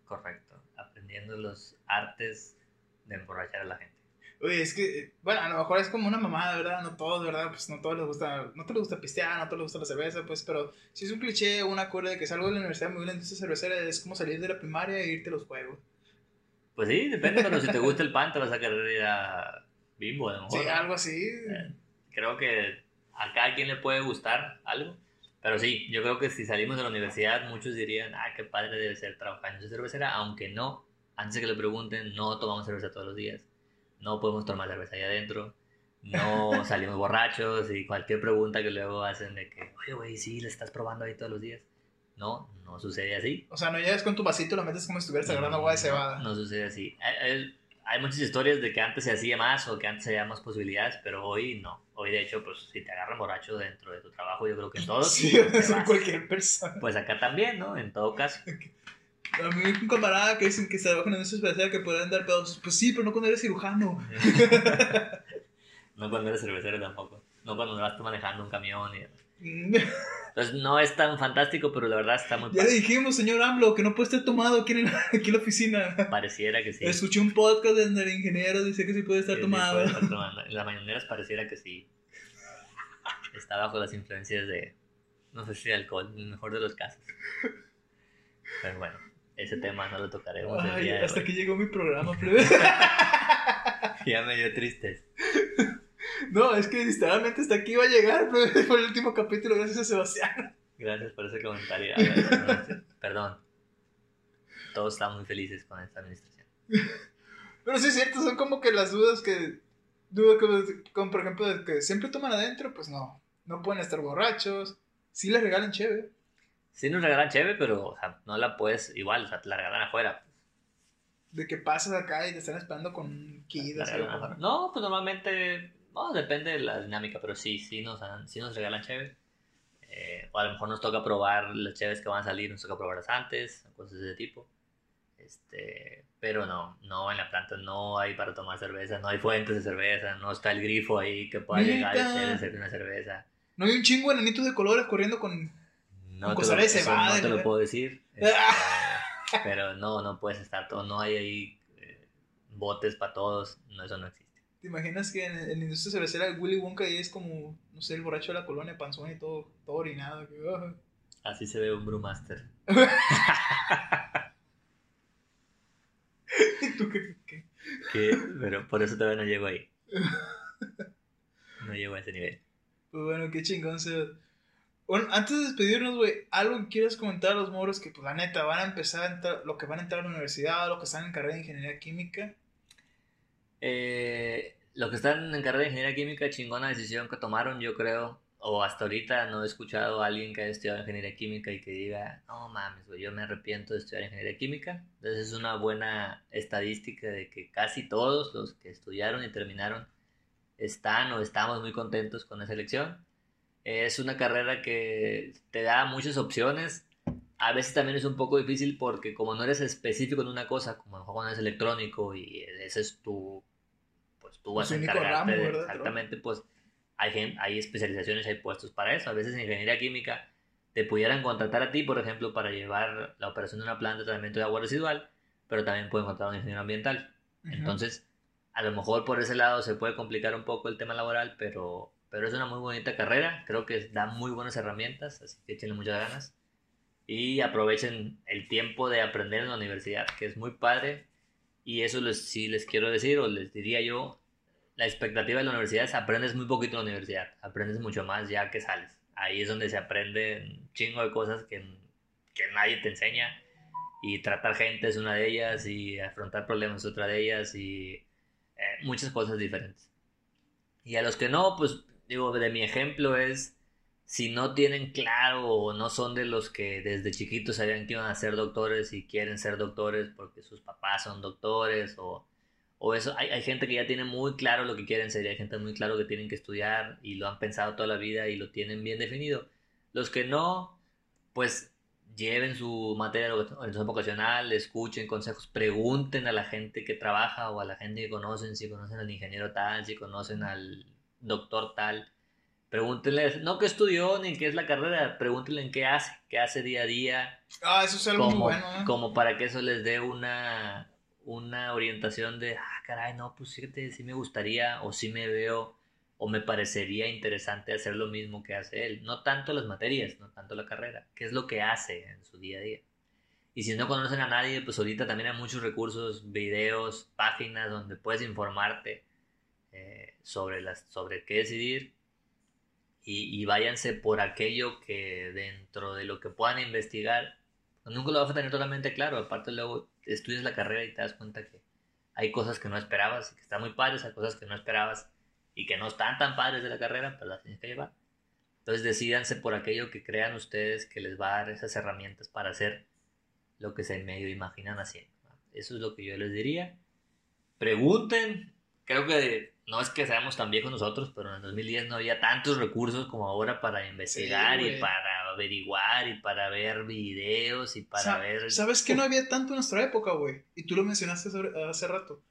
Correcto, aprendiendo los artes de emborrachar a la gente. Oye, es que, bueno, a lo mejor es como una mamada, ¿verdad? No todos, ¿verdad? Pues no todos les gusta, no te les gusta pistear, no te les gusta la cerveza, pues, pero si es un cliché una cura de que salgo de la universidad, me voy a la industria cervecera, es como salir de la primaria e irte a los juegos. Pues sí, depende, pero si te gusta el pan te vas a querer ir a Bimbo a lo mejor. Sí, algo así. Eh, Creo que a cada quien le puede gustar algo. Pero sí, yo creo que si salimos de la universidad, muchos dirían, ah, qué padre debe ser trabajar en esa cervecera, aunque no, antes de que le pregunten, no tomamos cerveza todos los días, no podemos tomar cerveza ahí adentro, no [laughs] salimos borrachos y cualquier pregunta que luego hacen de que, oye, güey, sí, le estás probando ahí todos los días. No, no sucede así. O sea, no llegas con tu vasito, lo metes como si estuvieras agarrando agua de cebada. No, sucede así. Hay, hay- hay muchas historias de que antes se hacía más o que antes había más posibilidades, pero hoy no. Hoy, de hecho, pues si te agarran borracho dentro de tu trabajo, yo creo que en [laughs] todos. Sí, te es vas. cualquier persona. Pues acá también, ¿no? En todo caso. [laughs] A mí un camarada que dicen que se trabajan en esa especialidad que podrían dar pedos. Pues sí, pero no cuando eres cirujano. [laughs] no cuando eres cervecero tampoco. No cuando vas manejando un camión. Y... Mm. Entonces no es tan fantástico, pero la verdad está muy Ya le dijimos, señor AMLO, que no puede estar tomado aquí en, [laughs] aquí en la oficina. Pareciera que sí. Escuché un podcast donde el ingeniero dice que sí puede estar sí tomado. puede estar [laughs] tomando. En las mañaneras pareciera que sí. Está bajo las influencias de, no sé si de alcohol, en el mejor de los casos. Pero bueno, ese tema no lo tocaremos el Ay, día de hasta hoy. que llegó mi programa. [laughs] Ya me dio tristes. No, es que literalmente hasta aquí iba a llegar, plebe. [laughs] Fue el último capítulo, gracias a Sebastián. Gracias por ese comentario. Ver, Perdón. Todos estamos muy felices con esta administración. Pero sí es cierto, son como que las dudas que. Dudo que, como por ejemplo, de que siempre toman adentro, pues no. No pueden estar borrachos. Sí les regalan chévere. Sí nos regalan cheve, pero o sea, no la puedes igual, o sea, te la regalan afuera. De que pasas acá y te están esperando con un kid. No, pues normalmente, no, depende de la dinámica, pero sí, sí nos, dan- sí nos regalan cheve. Eh, o a lo mejor nos toca probar las cheves que van a salir, nos toca probarlas antes, cosas de ese tipo. Este, pero no, no en la planta no hay para tomar cerveza, no hay fuentes de cerveza, no está el grifo ahí que pueda llegar y hacer- una cerveza. No hay un chingo de nanitos de colores corriendo con. No Con te, cosas lo, de cebada, no te lo puedo decir. [laughs] este, pero no, no puedes estar todo. No hay ahí eh, botes para todos. No, eso no existe. ¿Te imaginas que en, en la industria cervecera el Willy Wonka ahí es como, no sé, el borracho de la colonia, panzón y todo, todo orinado? que. Así se ve un Brewmaster. [laughs] ¿Y tú qué? qué? Que, pero por eso todavía no llego ahí. No llego a ese nivel. Pues bueno, qué chingón se Bueno, antes de despedirnos, güey, algo que quieras comentar a los moros que, pues la neta, van a empezar a entrar, lo que van a entrar a la universidad, lo que están en carrera de ingeniería química. Eh, los que están en carrera de ingeniería química, chingona decisión que tomaron, yo creo. O hasta ahorita no he escuchado a alguien que haya estudiado ingeniería química y que diga, no mames, güey, yo me arrepiento de estudiar ingeniería química. Entonces es una buena estadística de que casi todos los que estudiaron y terminaron están o estamos muy contentos con esa elección. Es una carrera que te da muchas opciones. A veces también es un poco difícil porque como no eres específico en una cosa, como a lo mejor cuando eres electrónico y ese es tu, pues tú vas a encargarte de ¿verdad? exactamente, pues hay, gen- hay especializaciones, hay puestos para eso. A veces en ingeniería química te pudieran contratar a ti, por ejemplo, para llevar la operación de una planta de tratamiento de agua residual, pero también pueden contratar a un ingeniero ambiental. Ujú. Entonces, a lo mejor por ese lado se puede complicar un poco el tema laboral, pero, pero es una muy bonita carrera. Creo que da muy buenas herramientas, así que échenle muchas ganas. Y aprovechen el tiempo de aprender en la universidad, que es muy padre. Y eso les, sí les quiero decir, o les diría yo, la expectativa de la universidad es aprendes muy poquito en la universidad, aprendes mucho más ya que sales. Ahí es donde se aprende un chingo de cosas que, que nadie te enseña. Y tratar gente es una de ellas, y afrontar problemas es otra de ellas, y eh, muchas cosas diferentes. Y a los que no, pues digo, de mi ejemplo es, si no tienen claro o no son de los que desde chiquitos sabían que iban a ser doctores y quieren ser doctores porque sus papás son doctores o, o eso, hay, hay gente que ya tiene muy claro lo que quieren ser hay gente muy claro que tienen que estudiar y lo han pensado toda la vida y lo tienen bien definido. Los que no, pues lleven su materia de orientación vocacional, escuchen consejos, pregunten a la gente que trabaja o a la gente que conocen, si conocen al ingeniero tal, si conocen al doctor tal. Pregúntenle, no qué estudió ni qué es la carrera, pregúntenle en qué hace, qué hace día a día, Ah, eso es algo muy bueno, ¿eh? como para que eso les dé una, una orientación de, ah, caray, no, pues fíjate, sí me gustaría o sí me veo o me parecería interesante hacer lo mismo que hace él. No tanto las materias, no tanto la carrera, qué es lo que hace en su día a día. Y si no conocen a nadie, pues ahorita también hay muchos recursos, videos, páginas donde puedes informarte eh, sobre, las, sobre qué decidir. y, y váyanse por aquello que dentro de lo que puedan investigar, nunca lo vas a tener totalmente claro. Aparte, luego estudias la carrera y te das cuenta que hay cosas que no esperabas, que están muy padres, hay cosas que no esperabas y que no están tan padres de la carrera, pero las tienes que llevar. Entonces decidanse por aquello que crean ustedes que les va a dar esas herramientas para hacer lo que se medio imaginan haciendo. Eso es lo que yo les diría. Pregunten. Creo que no es que seamos tan viejos nosotros, pero en el 2010 no había tantos recursos como ahora para investigar y para averiguar y para ver videos y para ver... ¿Sabes que [laughs] no había tanto en nuestra época, güey? Y tú lo mencionaste hace rato.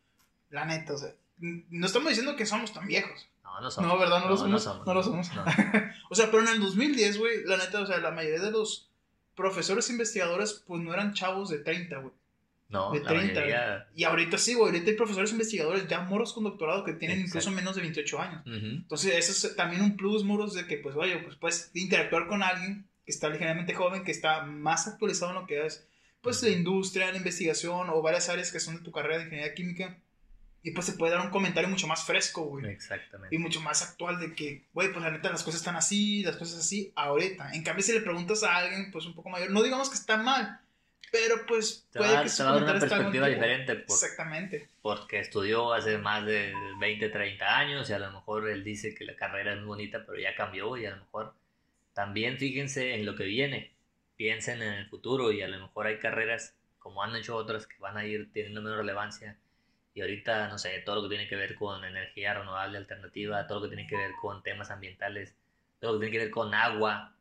La neta, o sea, no estamos diciendo que somos tan viejos. No, no somos. No, ¿verdad? No, lo somos. No, lo somos. [laughs] o sea, pero en el 2010, güey, la neta, o sea, la mayoría de los profesores investigadores, pues no eran chavos de 30, güey. No, de 30. Y ahorita sí, güey. Ahorita hay profesores investigadores ya moros con doctorado que tienen incluso menos de 28 años. Entonces, eso es también un plus, moros, de que, pues, oye, pues puedes interactuar con alguien que está ligeramente joven, que está más actualizado en lo que es, pues, la industria, la investigación o varias áreas que son de tu carrera de ingeniería química. Y pues se puede dar un comentario mucho más fresco, güey. Exactamente. Y mucho más actual de que, güey, pues la neta las cosas están así, las cosas así, ahorita. En cambio, si le preguntas a alguien, pues un poco mayor, no digamos que está mal, pero pues puede que se va una perspectiva diferente. Exactamente. Porque estudió hace más de 20, 30 años y a lo mejor él dice que la carrera es muy bonita, pero ya cambió y a lo mejor también fíjense en lo que viene. Piensen en el futuro y a lo mejor hay carreras, como han hecho otras, que van a ir teniendo menos relevancia. Y ahorita, no sé, todo lo que tiene que ver con energía renovable alternativa, todo lo que tiene que ver con temas ambientales, todo lo que tiene que ver con agua,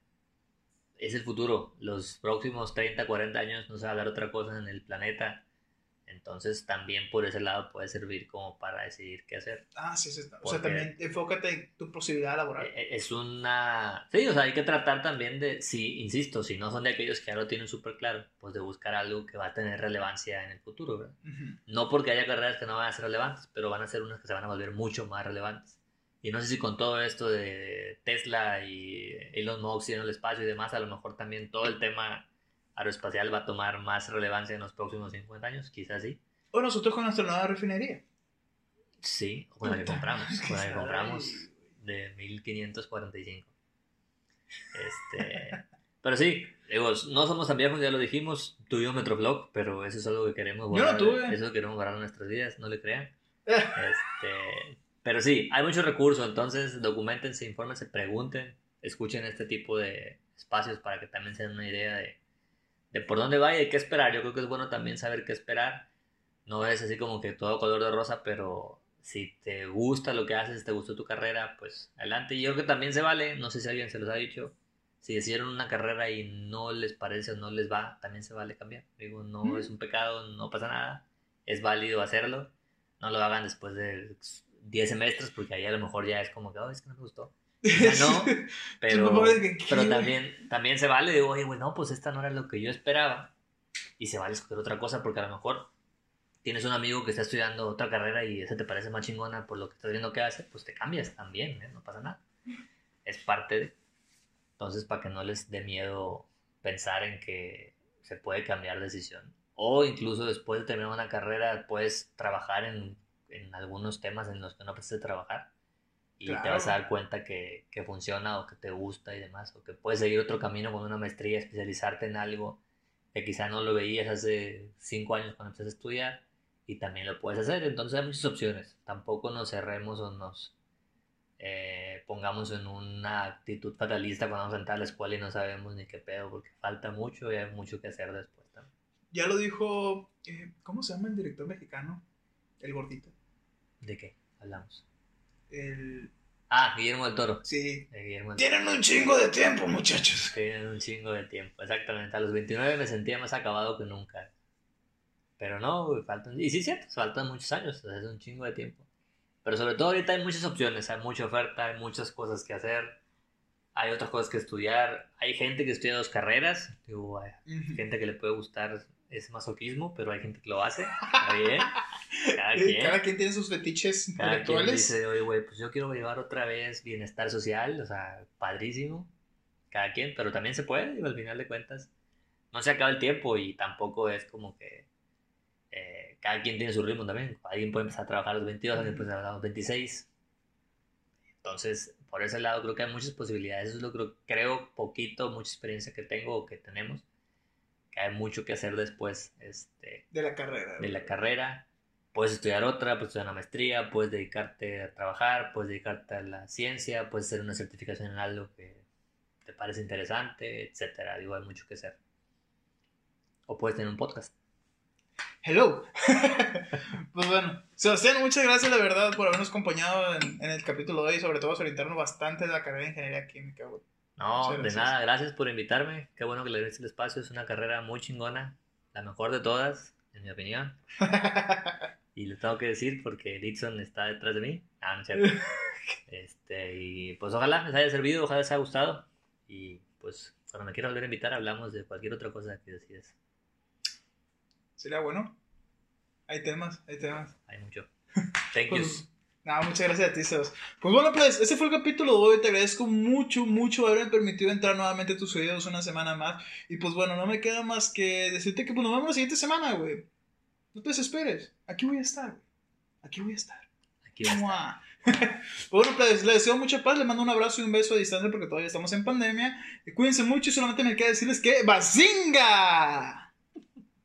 es el futuro. Los próximos 30, 40 años no se va a dar otra cosa en el planeta. Entonces también por ese lado puede servir como para decidir qué hacer. Ah, sí, sí. O sea, también enfócate en tu posibilidad laboral. E, e, es una... Sí, o sea, hay que tratar también de, si, insisto, si no son de aquellos que ya lo tienen súper claro, pues de buscar algo que va a tener relevancia en el futuro, ¿verdad? No porque haya carreras que no van a ser relevantes, pero van a ser unas que se van a volver mucho más relevantes. Y no sé si con todo esto de Tesla y Elon Musk y en el espacio y demás, a lo mejor también todo el tema aeroespacial va a tomar más relevancia en los próximos 50 años, quizás sí. O nosotros con nuestra nueva refinería. Sí, con la que compramos, con la que compramos de 1545. Este, [laughs] pero sí, digo, no somos tan viejos, ya lo dijimos, tuvimos Metroflog, pero eso es algo que queremos guardar. Yo no tuve. Eso queremos guardar en nuestras vidas, no le crean. [laughs] Este, pero sí, hay muchos recursos, entonces documentense, infórmense, pregunten, escuchen este tipo de espacios para que también se den una idea de, de por dónde va y de qué esperar. Yo creo que es bueno también saber qué esperar. No es así como que todo color de rosa, pero si te gusta lo que haces, te gustó tu carrera, pues adelante. Y yo creo que también se vale, no sé si alguien se los ha dicho, si decidieron una carrera y no les parece o no les va, también se vale cambiar. Digo, no es un pecado, no pasa nada, es válido hacerlo. No lo hagan después de 10 semestres, porque ahí a lo mejor ya es como que, oh, es que no me gustó. No, [laughs] pero, pero también, también se vale, digo, oye, bueno, pues esta no era lo que yo esperaba. Y se vale escoger otra cosa, porque a lo mejor tienes un amigo que está estudiando otra carrera y esa te parece más chingona por lo que estás viendo que hace, pues te cambias también, ¿eh? no pasa nada. Es parte de. Entonces, para que no les dé miedo pensar en que se puede cambiar decisión. O incluso después de terminar una carrera, puedes trabajar en en algunos temas en los que no puedes trabajar y te vas a dar cuenta que, que, funciona o que te gusta y demás, o que puedes seguir otro camino con una maestría, especializarte en algo que quizá no lo veías hace cinco años cuando empezaste a estudiar y también lo puedes hacer. Entonces hay muchas opciones. Tampoco nos cerremos o nos eh, pongamos en una actitud fatalista cuando vamos a entrar a la escuela y no sabemos ni qué pedo, porque falta mucho y hay mucho que hacer después también. Ya lo dijo, eh, ¿cómo se llama el director mexicano? El gordito. ¿De qué hablamos? El... Ah, Guillermo del Toro. Sí. Tienen un chingo de tiempo, muchachos. Tienen un chingo de tiempo, exactamente. A los 29 me sentía más acabado que nunca. Pero no, faltan... Y sí, cierto, faltan muchos años, es un chingo de tiempo. Pero sobre todo ahorita hay muchas opciones, hay mucha oferta, hay muchas cosas que hacer, hay otras cosas que estudiar. Hay gente que estudia dos carreras, digo, hay gente que le puede gustar es masoquismo, pero hay gente que lo hace. [laughs] Está bien. Cada quien. Cada quien tiene sus fetiches Cada Quien dice, oye, güey, pues yo quiero llevar otra vez bienestar social, o sea, padrísimo. Cada quien, pero también se puede, y al final de cuentas, no se acaba el tiempo y tampoco es como que eh, cada quien tiene su ritmo también. Alguien puede empezar a trabajar a los 22, alguien puede trabajar a los 26. Entonces, por ese lado creo que hay muchas posibilidades. Eso es lo que creo, poquito, mucha experiencia que tengo o que tenemos. Que hay mucho que hacer después este, de la carrera. De la carrera. Puedes estudiar otra, puedes estudiar una maestría, puedes dedicarte a trabajar, puedes dedicarte a la ciencia, puedes hacer una certificación en algo que te parece interesante, etcétera. Digo, hay mucho que hacer. O puedes tener un podcast. Hello. [laughs] pues bueno, Sebastián, muchas gracias, la verdad, por habernos acompañado en, el capítulo de hoy, sobre todo orientarnos bastante de la carrera de ingeniería química, No, de nada, gracias por invitarme. Qué bueno que le des el espacio. Es una carrera muy chingona, la mejor de todas, en mi opinión. [laughs] y le tengo que decir porque Dixon está detrás de mí. Ah, no es cierto. [laughs] Este, y pues ojalá les haya servido, ojalá les haya gustado. Y pues cuando me quiera volver a invitar, hablamos de cualquier otra cosa que decides. Sería bueno. Hay temas, hay temas. Hay mucho. Thank you. Pues, nada, muchas gracias a ti, Sebas. Pues bueno, pues ese fue el capítulo de hoy. Te agradezco mucho, mucho haberme permitido entrar nuevamente a tus oídos una semana más. Y pues bueno, no me queda más que decirte que pues nos vemos la siguiente semana, güey. No te desesperes. Aquí voy a estar. Aquí voy a estar. Aquí voy a estar. [laughs] bueno, pues les deseo mucha paz, les mando un abrazo y un beso a distancia porque todavía estamos en pandemia. Cuídense mucho y solamente me queda decirles que ¡Bazinga!